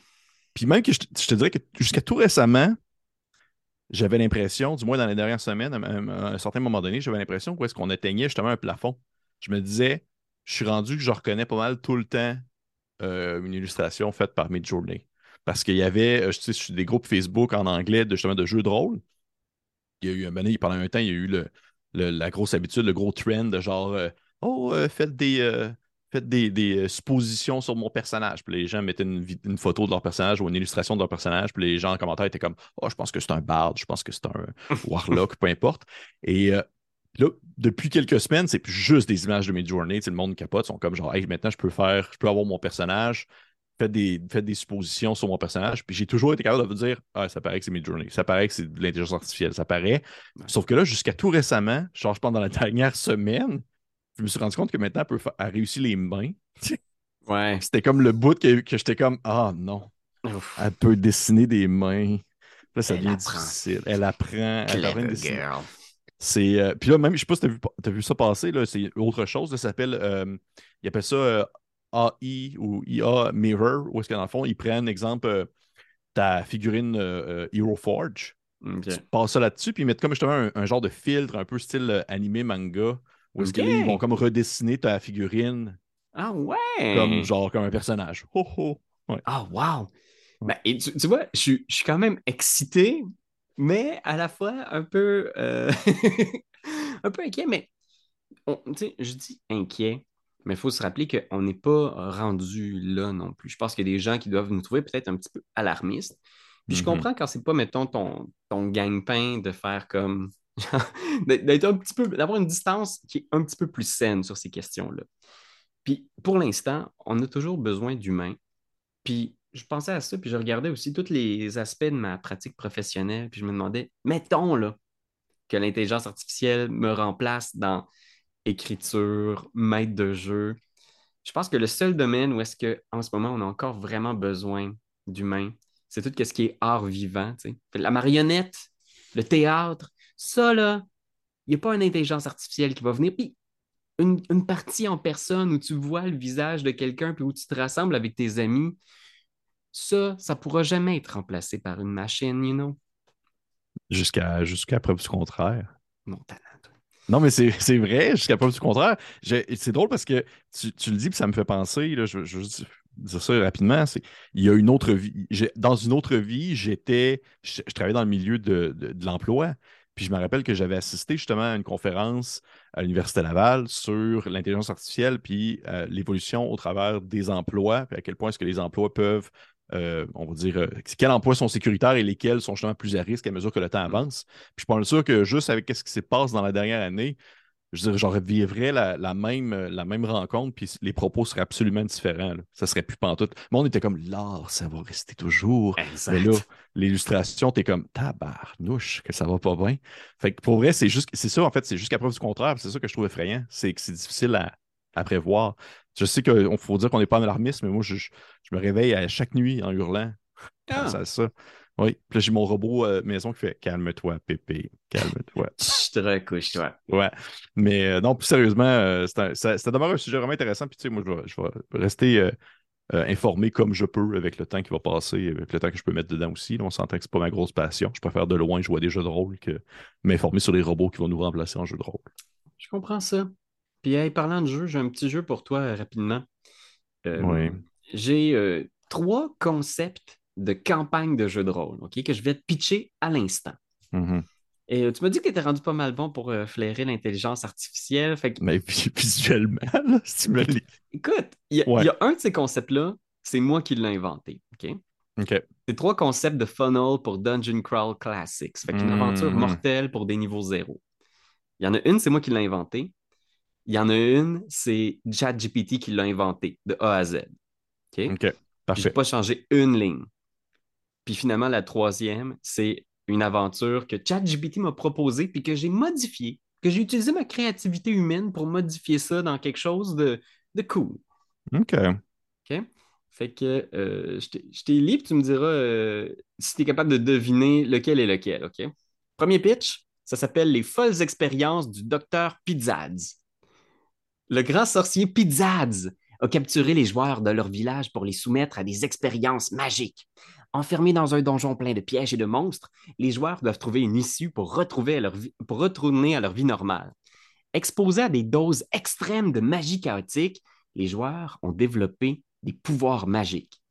puis même que je te dirais que jusqu'à tout récemment, j'avais l'impression, du moins dans les dernières semaines, à un, certain moment donné, j'avais l'impression qu'est-ce qu'on atteignait justement un plafond. Je me disais, je suis rendu que je reconnais pas mal tout le temps euh, une illustration faite par Midjourney. Parce qu'il y avait, euh, je sais, sur des groupes Facebook en anglais de, justement de jeux de rôle. Il y a eu un pendant un temps, il y a eu le, la grosse habitude, le gros trend de genre euh, Oh, faites des, faites des, des, euh, suppositions sur mon personnage. Puis les gens mettaient une, photo de leur personnage ou une illustration de leur personnage. Puis les gens en commentaire étaient comme Oh, je pense que c'est un bard, je pense que c'est un (laughs) warlock, peu importe. Et euh, là, depuis quelques semaines, c'est plus juste des images de mes journées. Le monde capote, sont comme genre Hey, maintenant je peux faire, je peux avoir mon personnage. Faites des, faites des suppositions sur mon personnage. Puis j'ai toujours été capable de vous dire Ah, ça paraît que c'est Midjourney. Ça paraît que c'est de l'intelligence artificielle. Ça paraît. Sauf que là, jusqu'à tout récemment, genre, je pense dans la (laughs) dernière semaine, je me suis rendu compte que maintenant, elle, peut fa- elle réussit les mains. (laughs) Ouais. C'était comme le bout que, que j'étais comme Ah non, Ouf. elle peut dessiner des mains. Là, ça Elle devient apprend. difficile. Elle apprend. Elle dessiner. girl. C'est, euh, puis là, même, je sais pas si tu as vu, ça passer, là, c'est autre chose. là, ça s'appelle, euh, ils appellent ça euh, AI ou IA Mirror, où est-ce que dans le fond, ils prennent, exemple, ta figurine Hero Forge, Ok. tu passes ça là-dessus, puis ils mettent comme justement un, un genre de filtre un peu style animé manga, où est-ce que Ok. là, ils vont comme redessiner ta figurine? Ah ouais! comme genre comme un personnage. Ho. Ouais. Ah wow! Ouais. Ben, et tu, tu vois, je, suis- je suis quand même excité, mais à la fois un peu, euh, (laughs) un peu inquiet. Mais on- je dis inquiet Mais il faut se rappeler qu'on n'est pas rendu là non plus. Je pense qu'il y a des gens qui doivent nous trouver peut-être un petit peu alarmistes. Puis je Mhm. comprends quand c'est pas, mettons, ton, ton gagne-pain de faire comme. D'avoir une distance qui est un petit peu plus saine sur ces questions-là. Puis pour l'instant, on a toujours besoin d'humains. Puis je pensais à ça, puis je regardais aussi tous les aspects de ma pratique professionnelle, puis je me demandais, mettons là, que l'intelligence artificielle me remplace dans écriture, maître de jeu. Je pense que le seul domaine où est-ce qu'en ce moment on a encore vraiment besoin d'humains, c'est tout ce qui est art vivant. La marionnette, le théâtre, ça là, il n'y a pas une intelligence artificielle qui va venir. Puis une, une partie en personne où tu vois le visage de quelqu'un puis où tu te rassembles avec tes amis, ça, ça pourra jamais être remplacé par une machine, you know? Jusqu'à jusqu'à preuve du contraire. Non, talent, toi. Non, mais c'est vrai, jusqu'à preuve du contraire. C'est drôle parce que tu, tu le dis, puis ça me fait penser, là, je, je veux juste dire ça rapidement, c'est il y a une autre vie. Dans une autre vie, j'étais, je, je travaillais dans le milieu de, de- de l'emploi. Puis je me rappelle que j'avais assisté justement à une conférence à l'Université Laval sur l'intelligence artificielle, puis euh, l'évolution au travers des emplois, puis à quel point est-ce que les emplois peuvent, euh, on va dire, euh, quels emplois sont sécuritaires et lesquels sont justement plus à risque à mesure que le temps avance. Puis je suis pas sûr que juste avec ce qui s'est passé dans la dernière année, je veux dire, j'aurais vivrais la, la même, la même rencontre, puis les propos seraient absolument différents. là. Ça serait plus pantoute. Le monde était comme l'art, ça va rester toujours. Mais là, l'illustration, t'es comme tabarnouche, que ça va pas bien. Fait que pour vrai, c'est juste c'est ça, en fait, c'est jusqu'à preuve du contraire. C'est ça que je trouve effrayant. C'est que c'est difficile à, à prévoir. Je sais qu'il faut dire qu'on n'est pas en alarmisme, mais moi, je, je- je me réveille à chaque nuit en hurlant. Ah. Ça. Oui. Puis là, j'ai mon robot euh, maison qui fait Calme-toi, Pépé, calme-toi. (laughs) Je te recouche, toi. Ouais. Mais euh, non, plus sérieusement, euh, c'est un- ça, ça demeure un sujet vraiment intéressant. Puis tu sais, moi, je vais, je vais rester euh, euh, informé comme je peux avec le temps qui va passer, avec le temps que je peux mettre dedans aussi. Là, on s'entend que c'est pas ma grosse passion. Je préfère de loin jouer à des jeux de rôle que m'informer sur les robots qui vont nous remplacer en jeu de rôle. Je comprends ça. Puis, hey, parlant de jeu, j'ai un petit jeu pour toi rapidement. Euh, Oui. J'ai euh, trois concepts de campagne de jeu de rôle, OK, que je vais te pitcher à l'instant. Mhm. Et euh, tu m'as dit que tu étais rendu pas mal bon pour euh, flairer l'intelligence artificielle. Fait que, Mais (laughs) vi- visuellement, là, si tu me lis. écoute, il y, a- Ouais. il y a un de ces concepts-là, c'est moi qui l'ai inventé, OK? OK. C'est trois concepts de funnel pour Dungeon Crawl Classics. Fait qu'une aventure mortelle pour des niveaux zéro. Il y en a une, c'est moi qui l'ai inventé. Il y en a une, c'est ChatGPT qui l'a inventé de A à Z. OK? OK. J'ai Parfait. pas changé une ligne. Puis finalement, la troisième, c'est une aventure que ChatGPT m'a proposée puis que j'ai modifiée, que j'ai utilisé ma créativité humaine pour modifier ça dans quelque chose de, de cool. OK. OK? Fait que euh, je t'ai- lu, puis tu me diras euh, si tu es capable de deviner lequel est lequel. OK? Premier pitch, ça s'appelle Les folles expériences du docteur Pizzaz. Le grand sorcier Pizzaz a capturé les joueurs de leur village pour les soumettre à des expériences magiques. Enfermés dans un donjon plein de pièges et de monstres, les joueurs doivent trouver une issue pour, retourner à leur vie normale. Exposés à des doses extrêmes de magie chaotique, les joueurs ont développé des pouvoirs magiques.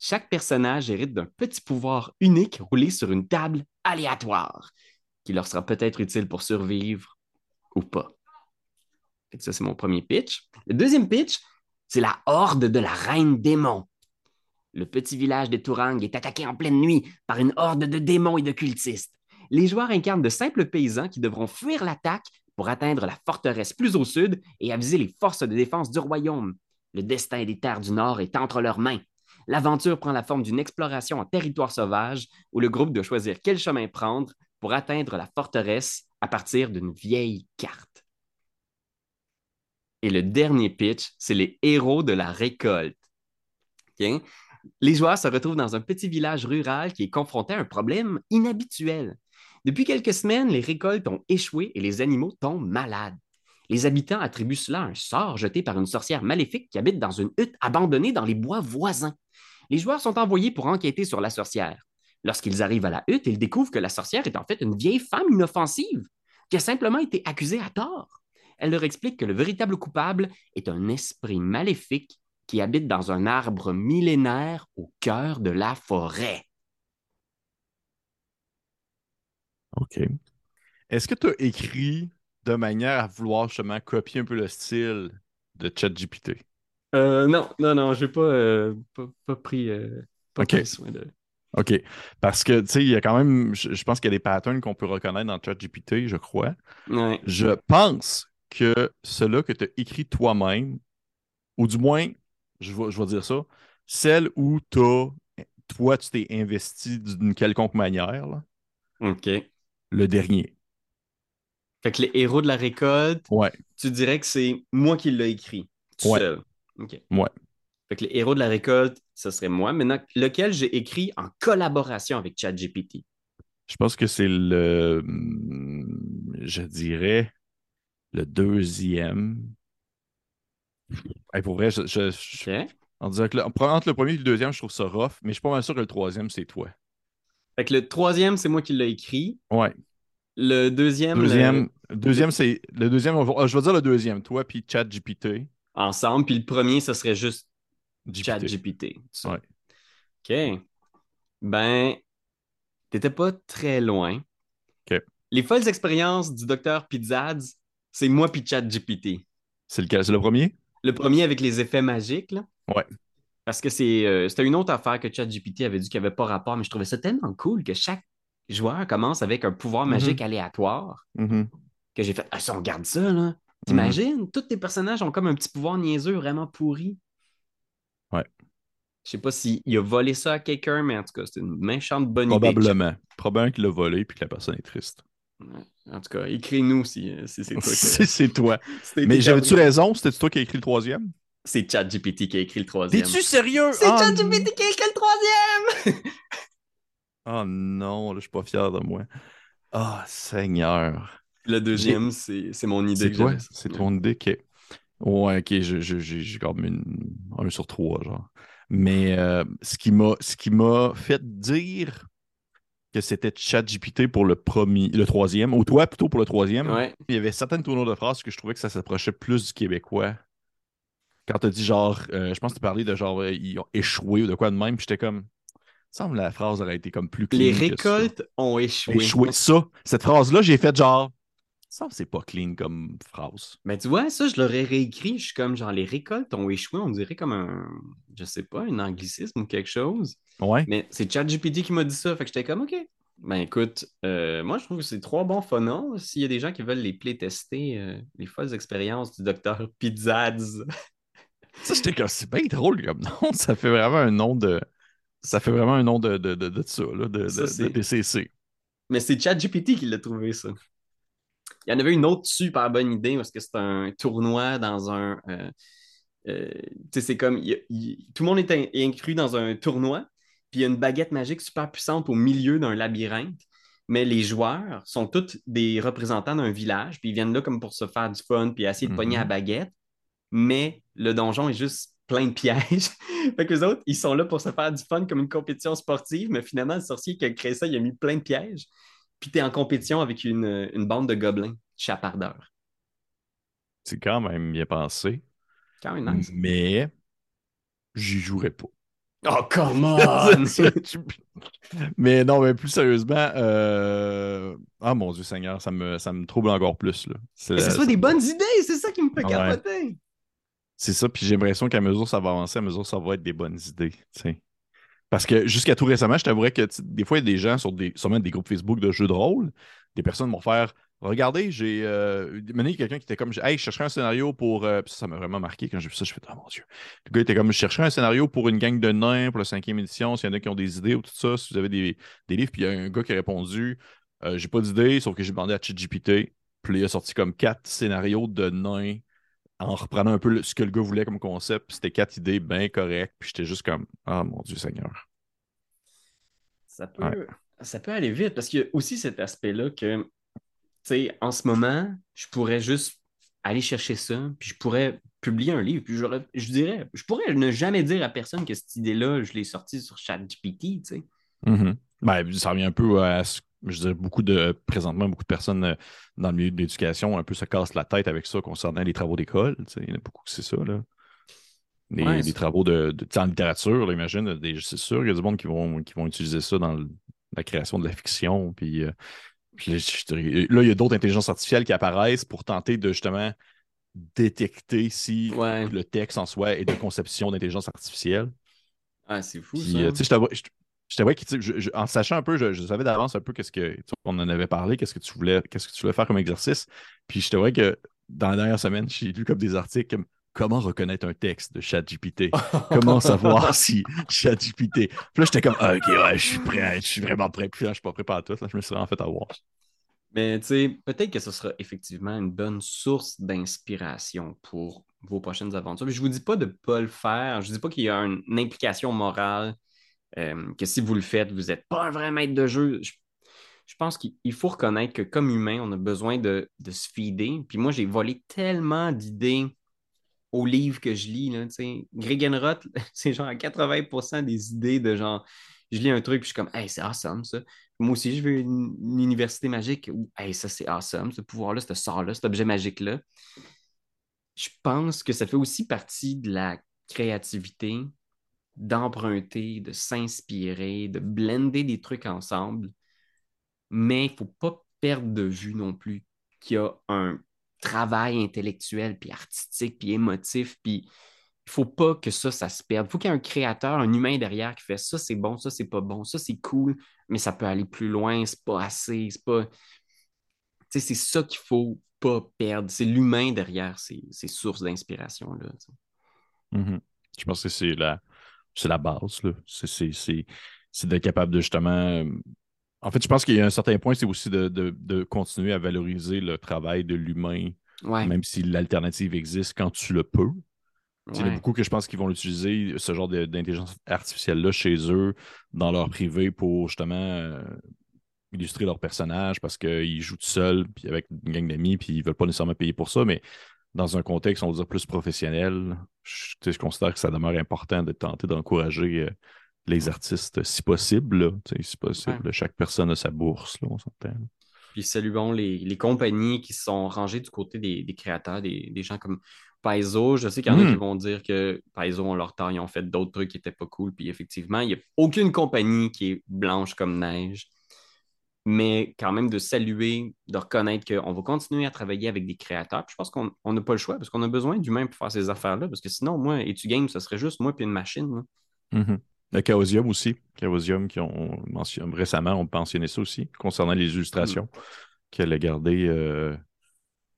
Chaque personnage hérite d'un petit pouvoir unique roulé sur une table aléatoire, qui leur sera peut-être utile pour survivre ou pas. Ça, c'est mon premier pitch. Le deuxième pitch, c'est la horde de la reine démon. Le petit village de Tourang est attaqué en pleine nuit par une horde de démons et de cultistes. Les joueurs incarnent de simples paysans qui devront fuir l'attaque pour atteindre la forteresse plus au sud et aviser les forces de défense du royaume. Le destin des terres du Nord est entre leurs mains. L'aventure prend la forme d'une exploration en territoire sauvage où le groupe doit choisir quel chemin prendre pour atteindre la forteresse à partir d'une vieille carte. Et le dernier pitch, c'est les héros de la récolte. Les joueurs se retrouvent dans un petit village rural qui est confronté à un problème inhabituel. Depuis quelques semaines, les récoltes ont échoué et les animaux tombent malades. Les habitants attribuent cela à un sort jeté par une sorcière maléfique qui habite dans une hutte abandonnée dans les bois voisins. Les joueurs sont envoyés pour enquêter sur la sorcière. Lorsqu'ils arrivent à la hutte, ils découvrent que la sorcière est en fait une vieille femme inoffensive qui a simplement été accusée à tort. Elle leur explique que le véritable coupable est un esprit maléfique qui habite dans un arbre millénaire au cœur de la forêt. OK. Est-ce que tu as écrit de manière à vouloir justement copier un peu le style de ChatGPT? Euh, non, non, non, j'ai pas, euh, pas, pas pris, euh, pas Ok. pris soin de. OK. Parce que, tu sais, il y a quand même, je, je pense qu'il y a des patterns qu'on peut reconnaître dans ChatGPT, je crois. Ouais. Je pense que cela que tu as écrit toi-même, ou du moins, je vais, je vais dire ça, celle où t'as, toi, tu t'es investi d'une quelconque manière, là, OK. le dernier. Fait que les héros de la récolte, Ouais. tu dirais que c'est moi qui l'ai écrit, tout Ouais. seul. OK. Ouais. Fait que les héros de la récolte, ce serait moi. Maintenant, lequel j'ai écrit en collaboration avec ChatGPT? Je pense que c'est le, je dirais, le deuxième. Hey, pour vrai, je, je- je- OK. on dirait que le- entre le premier et le deuxième, je trouve ça rough, mais je suis pas mal sûr que le troisième, c'est toi. Fait que le troisième, c'est moi qui l'ai écrit. Ouais. Le deuxième, le- Deuxième, deuxième c'est. Le deuxième, va- ah, je vais dire le deuxième, toi, puis ChatGPT. ensemble. Puis le premier, ce serait juste GPT. ChatGPT. Ouais. OK. Ben, t'étais pas très loin. OK. Les folles expériences du docteur Pizzads, c'est moi puis ChatGPT. C'est lequel? C'est le premier? Le premier avec les effets magiques, là. Ouais. Parce que c'est, euh, c'était une autre affaire que ChatGPT avait dit qu'il n'y avait pas rapport, mais je trouvais ça tellement cool que chaque joueur commence avec un pouvoir magique aléatoire Mhm. que j'ai fait Ah, ça, on garde ça, là. T'imagines? Tous tes personnages ont comme un petit pouvoir niaiseux vraiment pourri. Ouais. Je sais pas s'il a volé ça à quelqu'un, mais en tout cas, c'est une méchante bonne idée. Probablement. Probablement qu'il l'a volé puis que la personne est triste. En tout cas, écris-nous si, si c'est toi. que- (laughs) Si c'est toi. (laughs) Mais j'avais-tu raison? C'était toi qui as écrit le troisième? C'est ChatGPT qui a écrit le troisième. T'es-tu sérieux? C'est Ah, ChatGPT qui a écrit le troisième! Oh (laughs) non, là, je suis pas fier de moi. Ah, Seigneur. Le deuxième, c'est c'est mon idée. C'est toi? C'est ton idée qui est- Ouais, ok, je- je- j'ai comme une... un sur trois, genre. Mais euh, ce qui m'a ce qui m'a fait dire que c'était ChatGPT pour le premier, le troisième, ou toi plutôt pour le troisième, Ouais. il y avait certaines tournures de phrases que je trouvais que ça s'approchait plus du québécois. Quand tu dit genre, euh, je pense que tu parlais de genre, euh, ils ont échoué ou de quoi de même, puis j'étais comme, il semble que la phrase aurait été comme plus Les que ça. récoltes ont échoué. Échoué. Ça, cette phrase-là, j'ai fait genre, ça, c'est pas clean comme phrase. Mais tu vois, ça, je l'aurais réécrit. Je suis comme, genre, les récoltes ont échoué. On dirait comme un, je sais pas, un anglicisme ou quelque chose. Ouais. Mais c'est ChatGPT qui m'a dit ça. Fait que j'étais comme, OK. Ben écoute, euh, moi, je trouve que c'est trois bons phonons. S'il y a des gens qui veulent les playtester, euh, les folles expériences du docteur Pizzads. Ça, j'étais comme, c'est bien drôle comme nom. Ça fait vraiment un nom de. Ça fait vraiment un nom de, de, de, de ça, là, de, Ça, de- c'est- de DCC. Mais c'est ChatGPT qui l'a trouvé, ça. Il y en avait une autre super bonne idée parce que c'est un tournoi dans un. euh, euh, tu sais, c'est comme. il il- tout le monde est, in- est inclus dans un tournoi, puis il y a une baguette magique super puissante au milieu d'un labyrinthe. Mais les joueurs sont tous des représentants d'un village, puis ils viennent là comme pour se faire du fun, puis essayer de pogner la baguette. Mais le donjon est juste plein de pièges. (laughs) fait que les autres, ils sont là pour se faire du fun comme une compétition sportive, mais finalement, le sorcier qui a créé ça, il a mis plein de pièges. Puis tu es en compétition avec une, une bande de gobelins chapardeurs. C'est quand même bien pensé. Quand même nice. Mais j'y jouerais pas. Oh, come (laughs) on! (laughs) mais non, mais plus sérieusement, euh... ah mon Dieu Seigneur, ça me, ça me trouble encore plus. Là. C'est Mais ce soit des bonnes idées, c'est ça qui me fait Ouais. capoter. C'est ça, puis j'ai l'impression qu'à mesure ça va avancer, à mesure ça va être des bonnes idées. tu sais. Parce que jusqu'à tout récemment, je t'avouerais que des fois, il y a des gens sur des, sûrement des groupes Facebook de jeux de rôle, des personnes vont faire Regardez, j'ai. Euh, quelqu'un qui était comme Hey, je chercherais un scénario pour. euh, ça, m'a vraiment marqué quand j'ai vu ça. Je fais Oh mon Dieu. Le gars était comme Je chercherais un scénario pour une gang de nains pour la cinquième édition. S'il y en a qui ont des idées ou tout ça, si vous avez des, des livres. Puis il y a un gars qui a répondu Euh, J'ai pas d'idée, sauf que j'ai demandé à ChatGPT. Puis il a sorti comme quatre scénarios de nains en reprenant un peu le- ce que le gars voulait comme concept. C'était quatre idées bien correctes. Puis j'étais juste comme Ah mon Dieu Seigneur. Ça peut, Ouais. ça peut aller vite parce qu'il y a aussi cet aspect-là que, tu sais, en ce moment, je pourrais juste aller chercher ça, puis je pourrais publier un livre, puis je dirais, je pourrais ne jamais dire à personne que cette idée-là, je l'ai sortie sur ChatGPT, tu sais. Mhm. Ben, ça revient un peu à ce je dirais beaucoup de présentement, beaucoup de personnes euh, dans le milieu de l'éducation un peu se cassent la tête avec ça concernant les travaux d'école. Il y en a beaucoup que c'est ça. Là. Ouais, c'est- travaux de, en littérature, là, imagine, des- c'est sûr qu'il y a du monde qui vont, qui vont utiliser ça dans le- la création de la fiction. Puis, euh, puis là, je dirais- là, il y a d'autres intelligences artificielles qui apparaissent pour tenter de justement détecter si Ouais. le texte en soi est de conception d'intelligence artificielle. Ah, c'est fou, Puis, ça. euh, je je- t'avoue que, je- je- en sachant un peu, je, je savais d'avance un peu qu'est-ce que, on en avait parlé, qu'est-ce que tu voulais, qu'est-ce que tu voulais faire comme exercice. Puis je t'avoue que dans la dernière semaine, j'ai lu comme des articles comme comment reconnaître un texte de ChatGPT? Comment savoir (laughs) si ChatGPT. Puis là, j'étais comme, Ah, ok, ouais, je suis prêt, je suis vraiment prêt. Puis là, je suis pas prêt à tout. Là, je me suis vraiment fait avoir. Mais tu sais, peut-être que ce sera effectivement une bonne source d'inspiration pour vos prochaines aventures. Mais je vous dis pas de ne pas le faire. Je vous dis pas qu'il y a un- une implication morale, euh, que si vous le faites, vous n'êtes pas un vrai maître de jeu. Je, pense qu'il il faut reconnaître que comme humain, on a besoin de, se feeder. Puis moi, j'ai volé tellement d'idées aux livres que je lis. Là. Gregenrod, (laughs) c'est genre à 80% des idées de genre, je lis un truc, puis je suis comme, hey, c'est awesome ça. Moi aussi, je veux une, une université magique. Ou, hey, ça, c'est awesome, ce pouvoir-là, ce sort-là, cet objet magique-là. Je pense que ça fait aussi partie de la créativité, d'emprunter, de s'inspirer, de blender des trucs ensemble. Mais il ne faut pas perdre de vue non plus qu'il y a un travail intellectuel, puis artistique, puis émotif, puis il faut pas que ça, ça se perde. Il faut qu'il y ait un créateur, un humain derrière qui fait ça, c'est bon, ça, c'est pas bon, ça, c'est cool, mais ça peut aller plus loin, c'est pas assez, c'est pas. Tu sais, c'est ça qu'il faut pas perdre. C'est l'humain derrière ces, ces sources d'inspiration-là. Mhm. Je pense que c'est la, c'est la base. là. C'est, d'être capable de justement. euh, En fait, je pense qu'il y a un certain point, c'est aussi de, de- de continuer à valoriser le travail de l'humain, Ouais. même si l'alternative existe quand tu le peux. Il y en a beaucoup que je pense qu'ils vont utiliser ce genre d'intelligence artificielle-là chez eux, dans leur privé, pour justement euh, illustrer leur personnage parce qu'ils jouent tout seuls, puis avec une gang d'amis, puis ils ne veulent pas nécessairement payer pour ça, mais dans un contexte, on va dire, plus professionnel, je, considère que ça demeure important de tenter d'encourager euh, les artistes si possible. là. Si possible, chaque personne a sa bourse, là, on s'entend. Puis saluons les, les compagnies qui se sont rangées du côté des, des créateurs, des, des gens comme Paizo. Je sais qu'il y en a Mm. qui vont dire que Paizo ont leur temps, ils ont fait d'autres trucs qui n'étaient pas cool. Puis effectivement, il n'y a aucune compagnie qui est blanche comme neige. Mais quand même de saluer, de reconnaître qu'on va continuer à travailler avec des créateurs. Puis je pense qu'on on n'a pas le choix parce qu'on a besoin d'humains pour faire ces affaires-là. Parce que sinon, moi, et tu games, ce serait juste moi puis une machine. là. Mhm. Le Chaosium aussi. Chaosium qui ont mentionné, récemment ont mentionné ça aussi, concernant les illustrations, qu'elle a gardé euh,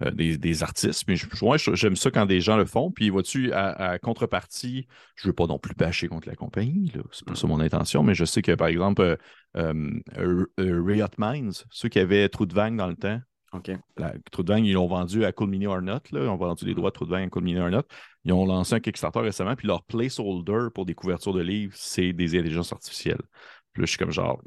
euh, des, des artistes. Mais j'aime ça quand des gens le font. Puis vois-tu, à, à contrepartie, je veux pas non plus bâcher contre la compagnie. C'est pas ça mon intention, mais je sais que par exemple, euh, euh, Riot Minds, ceux qui avaient Trou de Vague dans le temps, OK. la, Trou de Vague, ils l'ont vendu à Cool Mini or Not, là. Ils ont vendu les droits de Trou de Vague à Cool Mini or Not. Ils ont lancé un Kickstarter récemment, puis leur placeholder pour des couvertures de livres, c'est des intelligences artificielles. Puis là, je suis comme genre,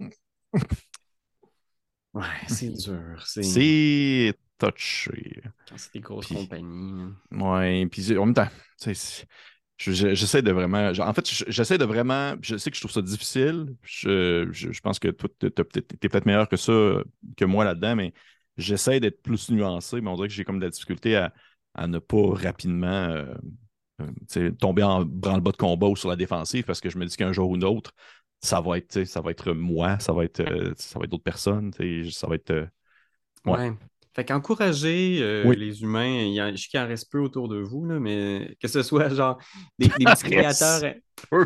Ouais, c'est dur. C'est touché. quand c'est des grosses Puis- compagnies. hein. Ouais, puis en même temps, j'essaie de vraiment. En fait, je- j'essaie de vraiment. Je sais que je trouve ça difficile. Je, je- je pense que toi, t'es peut-être meilleur que ça, que moi là-dedans, mais j'essaie d'être plus nuancé, mais on dirait que j'ai comme de la difficulté à, à ne pas rapidement euh, euh, tomber en branle-bas de combat ou sur la défensive parce que je me dis qu'un jour ou l'autre, ça va être, ça va être moi, ça va être, euh, ça va être d'autres personnes, ça va être. euh, Ouais. Ouais. Fait qu'encourager euh, Oui. les humains, il y a, je sais qu'il en reste peu autour de vous, là, mais que ce soit genre des, des (laughs) petits créateurs. hein. peu.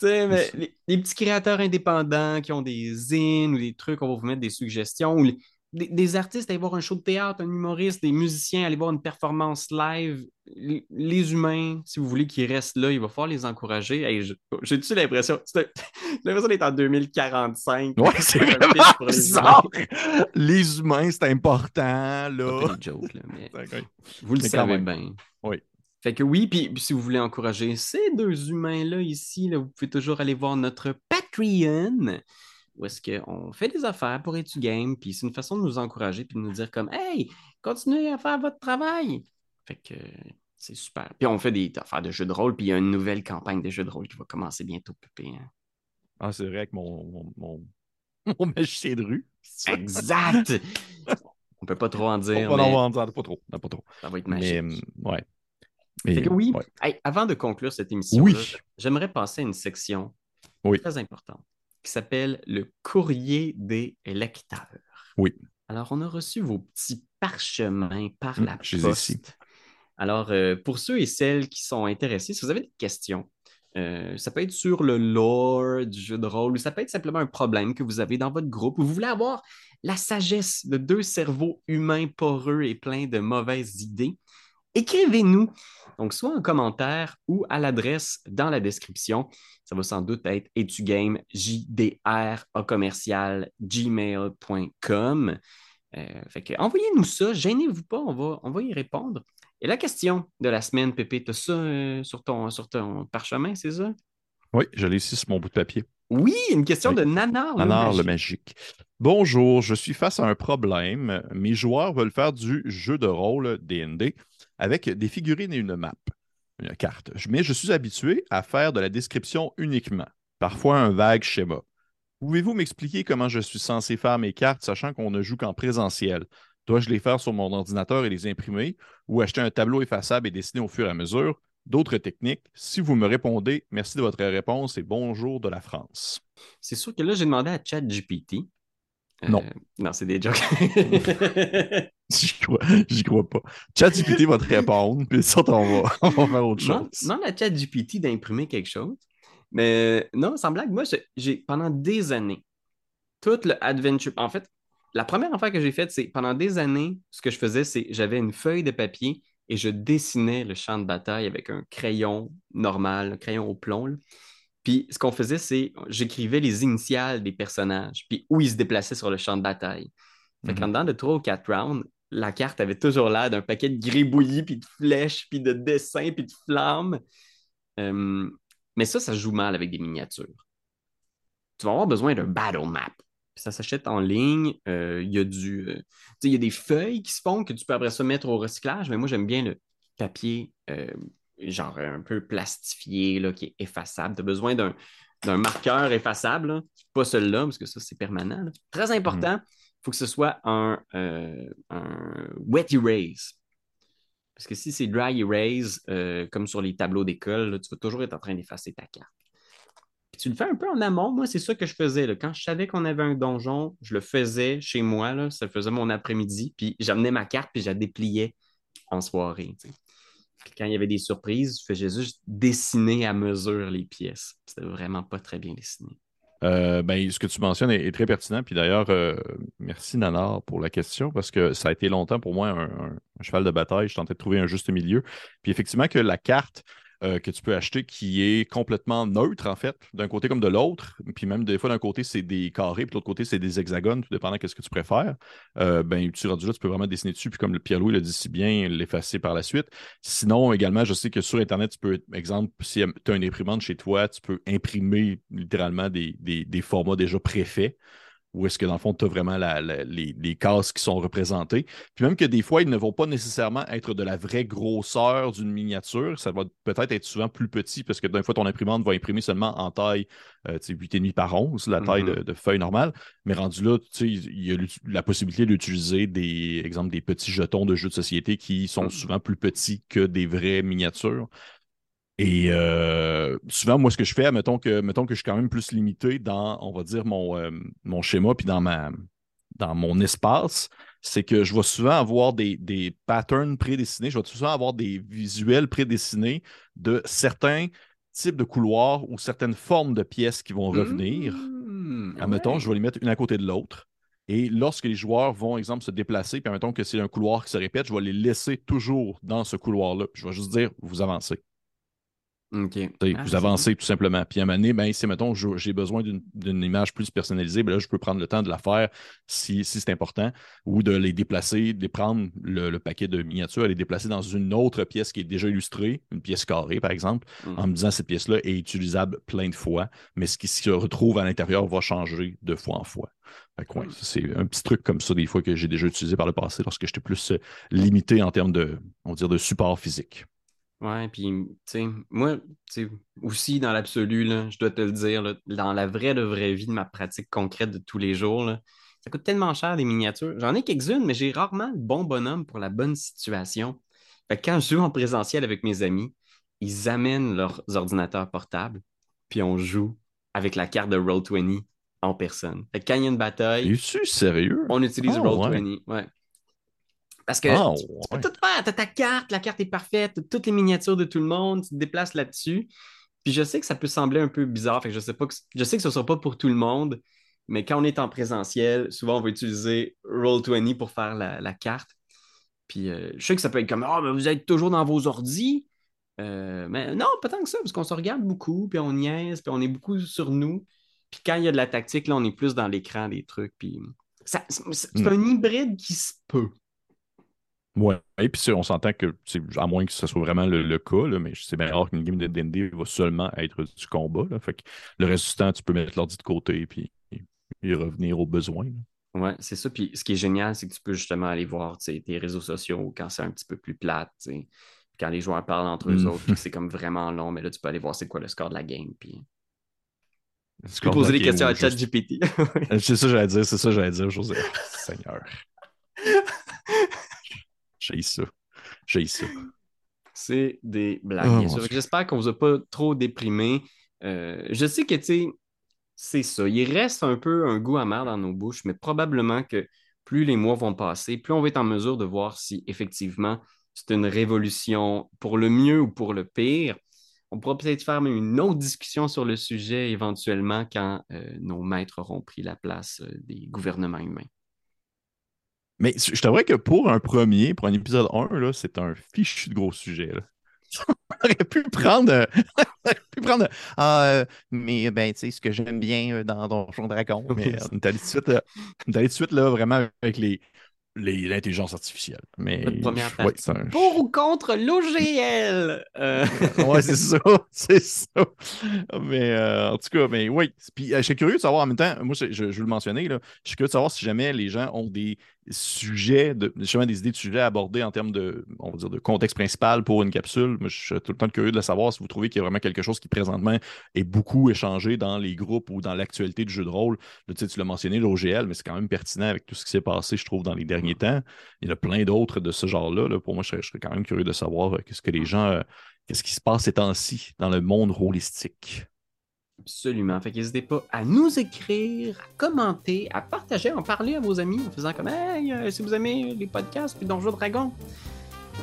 Tu sais, mais les, les petits créateurs indépendants qui ont des zines ou des trucs, on va vous mettre des suggestions. Ou les- des, des artistes, aller voir un show de théâtre, un humoriste, des musiciens, aller voir une performance live. Les, les humains, si vous voulez qu'ils restent là, il va falloir les encourager. Hey, J'ai-tu l'impression? (laughs) J'ai l'impression d'être en 2045. Ouais, c'est vraiment pour les bizarre. Les humains, c'est important, Pas là. des jokes, là, mais (laughs) vous le Mais savez bien. Oui. Fait que oui, puis puis si vous voulez encourager ces deux humains-là ici, là, vous pouvez toujours aller voir notre Patreon, où est-ce qu'on fait des affaires pour Etu Game, puis c'est une façon de nous encourager, puis de nous dire comme « Hey, continuez à faire votre travail! » Fait que c'est super. Puis on fait des affaires de jeux de rôle, puis il y a une nouvelle campagne de jeux de rôle qui va commencer bientôt, Pépé. hein. Ah, c'est vrai que mon, mon, mon, (laughs) mon magicien de rue. Exact! (laughs) on peut pas trop en dire, On mais en vendre pas trop. non, pas trop. ça va être magique. euh, ouais. Mais, Fait que oui, ouais. hey, avant de conclure cette émission, Oui. j'aimerais passer à une section Oui. très importante qui s'appelle le courrier des lecteurs. Oui. Alors, on a reçu vos petits parchemins par Hum, la je les ai poste. ici. Alors, euh, pour ceux et celles qui sont intéressés, si vous avez des questions, euh, ça peut être sur le lore du jeu de rôle ou ça peut être simplement un problème que vous avez dans votre groupe ou vous voulez avoir la sagesse de deux cerveaux humains poreux et pleins de mauvaises idées, écrivez-nous. Donc, soit en commentaire ou à l'adresse dans la description. Ça va sans doute être etugame, jdr, commercial, gmail.com. Euh, fait que envoyez-nous ça, gênez-vous pas, on va, on va y répondre. Et la question de la semaine, Pépé, tu as ça euh, sur, ton, sur ton parchemin, c'est ça? Oui, je l'ai ici sur mon bout de papier. Oui, une question de Nanar. Nanar le magique. Bonjour, je suis face à un problème. Mes joueurs veulent faire du jeu de rôle DND avec des figurines et une map, une carte. Mais je suis habitué à faire de la description uniquement, parfois un vague schéma. Pouvez-vous m'expliquer comment je suis censé faire mes cartes, sachant qu'on ne joue qu'en présentiel? Dois-je les faire sur mon ordinateur et les imprimer ou acheter un tableau effaçable et dessiner au fur et à mesure? D'autres techniques? Si vous me répondez, merci de votre réponse et bonjour de la France. C'est sûr que là, j'ai demandé à ChatGPT. Euh, non. Non, c'est des jokes. (laughs) J'y crois, crois pas. ChatGPT va te répondre, puis ça, on va, (laughs) on va faire autre chose. Non, la ChatGPT d'imprimer quelque chose. Mais non, sans blague, moi, j'ai pendant des années, tout le adventure. En fait, la première affaire que j'ai faite, c'est pendant des années, ce que je faisais, c'est j'avais une feuille de papier et je dessinais le champ de bataille avec un crayon normal, un crayon au plomb. Puis ce qu'on faisait, c'est j'écrivais les initiales des personnages, puis où ils se déplaçaient sur le champ de bataille. Fait qu'en mhm. dedans de trois ou quatre rounds, la carte avait toujours l'air d'un paquet de gribouillis, puis de flèches, puis de dessins, puis de flammes. Euh, mais ça, ça joue mal avec des miniatures. Tu vas avoir besoin d'un battle map ça s'achète en ligne. Euh, il y a du. Euh, il y a des feuilles qui se font que tu peux après ça mettre au recyclage, mais moi j'aime bien le papier euh, genre un peu plastifié là, qui est effaçable. Tu as besoin d'un, marqueur effaçable, pas celui-là, parce que ça, c'est permanent. Très important, il faut que ce soit un, un, wet erase. Parce que si c'est dry erase, comme sur les tableaux d'école, tu vas toujours être en train d'effacer ta carte tu le fais un peu en amont. Moi, c'est ça que je faisais. Quand je savais qu'on avait un donjon, je le faisais chez moi. Là. Ça faisait mon après-midi. Puis j'amenais ma carte, puis je la dépliais en soirée. Quand il y avait des surprises, je faisais juste dessiner à mesure les pièces. C'était vraiment pas très bien dessiné. Euh, ben, ce que tu mentionnes est, très pertinent. Puis d'ailleurs, euh, merci Nanar pour la question parce que ça a été longtemps pour moi un, un cheval de bataille. Je tentais de trouver un juste milieu. Puis effectivement, que la carte, euh, que tu peux acheter qui est complètement neutre, en fait, d'un côté comme de l'autre. Puis même des fois, d'un côté, c'est des carrés, puis de l'autre côté, c'est des hexagones, tout dépendant de ce que tu préfères. Euh, ben, tu rendu là, tu peux vraiment dessiner dessus, puis comme Pierre-Louis le dit si bien, l'effacer par la suite. Sinon, également, je sais que sur Internet, tu peux, exemple, si tu as une imprimante chez toi, tu peux imprimer littéralement des, des formats déjà préfaits où est-ce que dans le fond, tu as vraiment les, cases qui sont représentées. Puis même que des fois, ils ne vont pas nécessairement être de la vraie grosseur d'une miniature. Ça va peut-être être souvent plus petit parce que d'un fois, ton imprimante va imprimer seulement en taille euh, 8,5 par 11, la taille mm-hmm. de, feuille normale. Mais rendu là, il y a la possibilité d'utiliser des exemple des petits jetons de jeux de société qui sont mm. souvent plus petits que des vraies miniatures. Et euh, souvent, moi, ce que je fais, mettons que, mettons que je suis quand même plus limité dans, on va dire, mon, euh, mon schéma, puis dans, ma, dans mon espace, c'est que je vais souvent avoir des, des patterns prédessinés, je vais souvent avoir des visuels prédessinés de certains types de couloirs ou certaines formes de pièces qui vont revenir. Mmh, admettons, je vais les mettre une à côté de l'autre. Et lorsque les joueurs vont, exemple, se déplacer, puis admettons que c'est un couloir qui se répète, je vais les laisser toujours dans ce couloir-là. Je vais juste dire, vous avancez. Ah, vous avancez tout simplement. Puis à un moment donné, ben, si, mettons, j'ai besoin d'une image plus personnalisée, ben là, je peux prendre le temps de la faire si, c'est important, ou de les déplacer, de prendre le, paquet de miniatures, les déplacer dans une autre pièce qui est déjà illustrée, une pièce carrée, par exemple, mmh. en me disant cette pièce-là est utilisable plein de fois, mais ce qui se retrouve à l'intérieur va changer de fois en fois. Mmh. c'est un petit truc comme ça, des fois, que j'ai déjà utilisé par le passé lorsque j'étais plus euh, limité en termes de, on dire, de support physique. Ouais, puis, tu sais, moi, tu sais, aussi dans l'absolu, je dois te le dire, dans la vraie, de vraie vie de ma pratique concrète de tous les jours, ça coûte tellement cher des miniatures. J'en ai quelques-unes, mais j'ai rarement le bon bonhomme pour la bonne situation. Fait que quand je joue en présentiel avec mes amis, ils amènent leurs ordinateurs portables, puis on joue avec la carte de Roll20 en personne. Fait que quand il y a une bataille. Es-tu sérieux? On utilise ah, Roll20. Ouais. Parce que Ah, tu, tu peux ouais. tout faire. Tu as ta carte, la carte est parfaite, toutes les miniatures de tout le monde, tu te déplaces là-dessus. Puis je sais que ça peut sembler un peu bizarre, fait que je sais pas que, je sais que ce ne sera pas pour tout le monde, mais quand on est en présentiel, souvent on va utiliser Roll20 pour faire la, la carte. Puis euh, je sais que ça peut être comme Ah, mais vous êtes toujours dans vos ordis. Euh, mais non, pas tant que ça, parce qu'on se regarde beaucoup, puis on niaise, puis on est beaucoup sur nous. Puis quand il y a de la tactique, là, on est plus dans l'écran des trucs. Puis ça- c'est c'est Hmm. un hybride qui se peut. Ouais. Et puis on s'entend que, à moins que ce soit vraiment le, le cas, là, mais c'est bien rare qu'une game de D&D va seulement être du combat. là. Fait que le reste du temps, tu peux mettre l'ordi de côté puis et revenir aux besoins. Ouais, c'est ça. Puis ce qui est génial, c'est que tu peux justement aller voir tes réseaux sociaux quand c'est un petit peu plus plate. Quand les joueurs parlent entre eux Mm. autres, puis (laughs) c'est comme vraiment long, mais là, tu peux aller voir c'est quoi le score de la game. Puis Tu peux poser des questions à ChatGPT. (laughs) C'est ça que j'allais dire, c'est ça que j'allais dire. José. Seigneur. (laughs) J'ai ça. J'ai ça. C'est des blagues, Oh. Dieu. J'espère qu'on vous a pas trop déprimé. Euh, je sais que, tu sais, c'est ça. Il reste un peu un goût amer dans nos bouches, mais probablement que plus les mois vont passer, plus on va être en mesure de voir si effectivement c'est une révolution pour le mieux ou pour le pire. On pourra peut-être faire même une autre discussion sur le sujet éventuellement quand euh, nos maîtres auront pris la place euh, des gouvernements humains. Mais je t'avouerais que pour un premier, pour un épisode 1, là, c'est un fichu de gros sujet. Là. (laughs) On aurait pu prendre. euh, (laughs) on aurait pu prendre. Ah, euh, mais ben, tu sais, ce que j'aime bien euh, dans Donjon Dragon, (laughs) mais euh, on est allé tout de suite, euh, on est allé tout de suite là, vraiment avec les, les- l'intelligence artificielle. Mais ouais, un- Pour ou contre l'OGL? Euh, ouais, c'est ça, c'est ça. Mais euh, en tout cas, mais oui. Puis euh, je suis curieux de savoir en même temps, moi je, je, je veux le mentionner, là, je suis curieux de savoir si jamais les gens ont des sujets, de, justement des idées de sujets à aborder en termes de, on va dire, de contexte principal pour une capsule. Je suis tout le temps curieux de savoir si vous trouvez qu'il y a vraiment quelque chose qui présentement est beaucoup échangé dans les groupes ou dans l'actualité du jeu de rôle. Là, tu tu l'as mentionné, l'OGL, mais c'est quand même pertinent avec tout ce qui s'est passé, je trouve, dans les derniers temps. Il y en a plein d'autres de ce genre-là. là. Pour moi, je serais, je serais quand même curieux de savoir euh, qu'est-ce que les gens, euh, qu'est-ce qui se passe ces temps-ci dans le monde rôlistique. Absolument. Fait qu'hésitez pas à nous écrire, à commenter, à partager, à en parler à vos amis en faisant comme Hey, euh, si vous aimez les podcasts puis Donjons Dragon.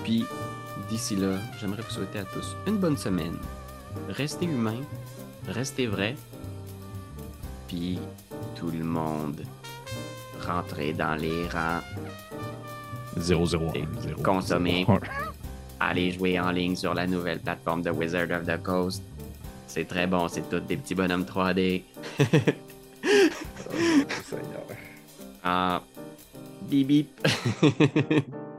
Puis d'ici là, j'aimerais vous souhaiter à tous une bonne semaine. Restez humains, restez vrais. Puis tout le monde, rentrez dans les rangs, 001. Et 0, consommer. 0, 1. allez jouer en ligne sur la nouvelle plateforme de Wizard of the Coast. C'est très bon, c'est tous des petits bonhommes 3D. (laughs) Ah, bip bip. (laughs)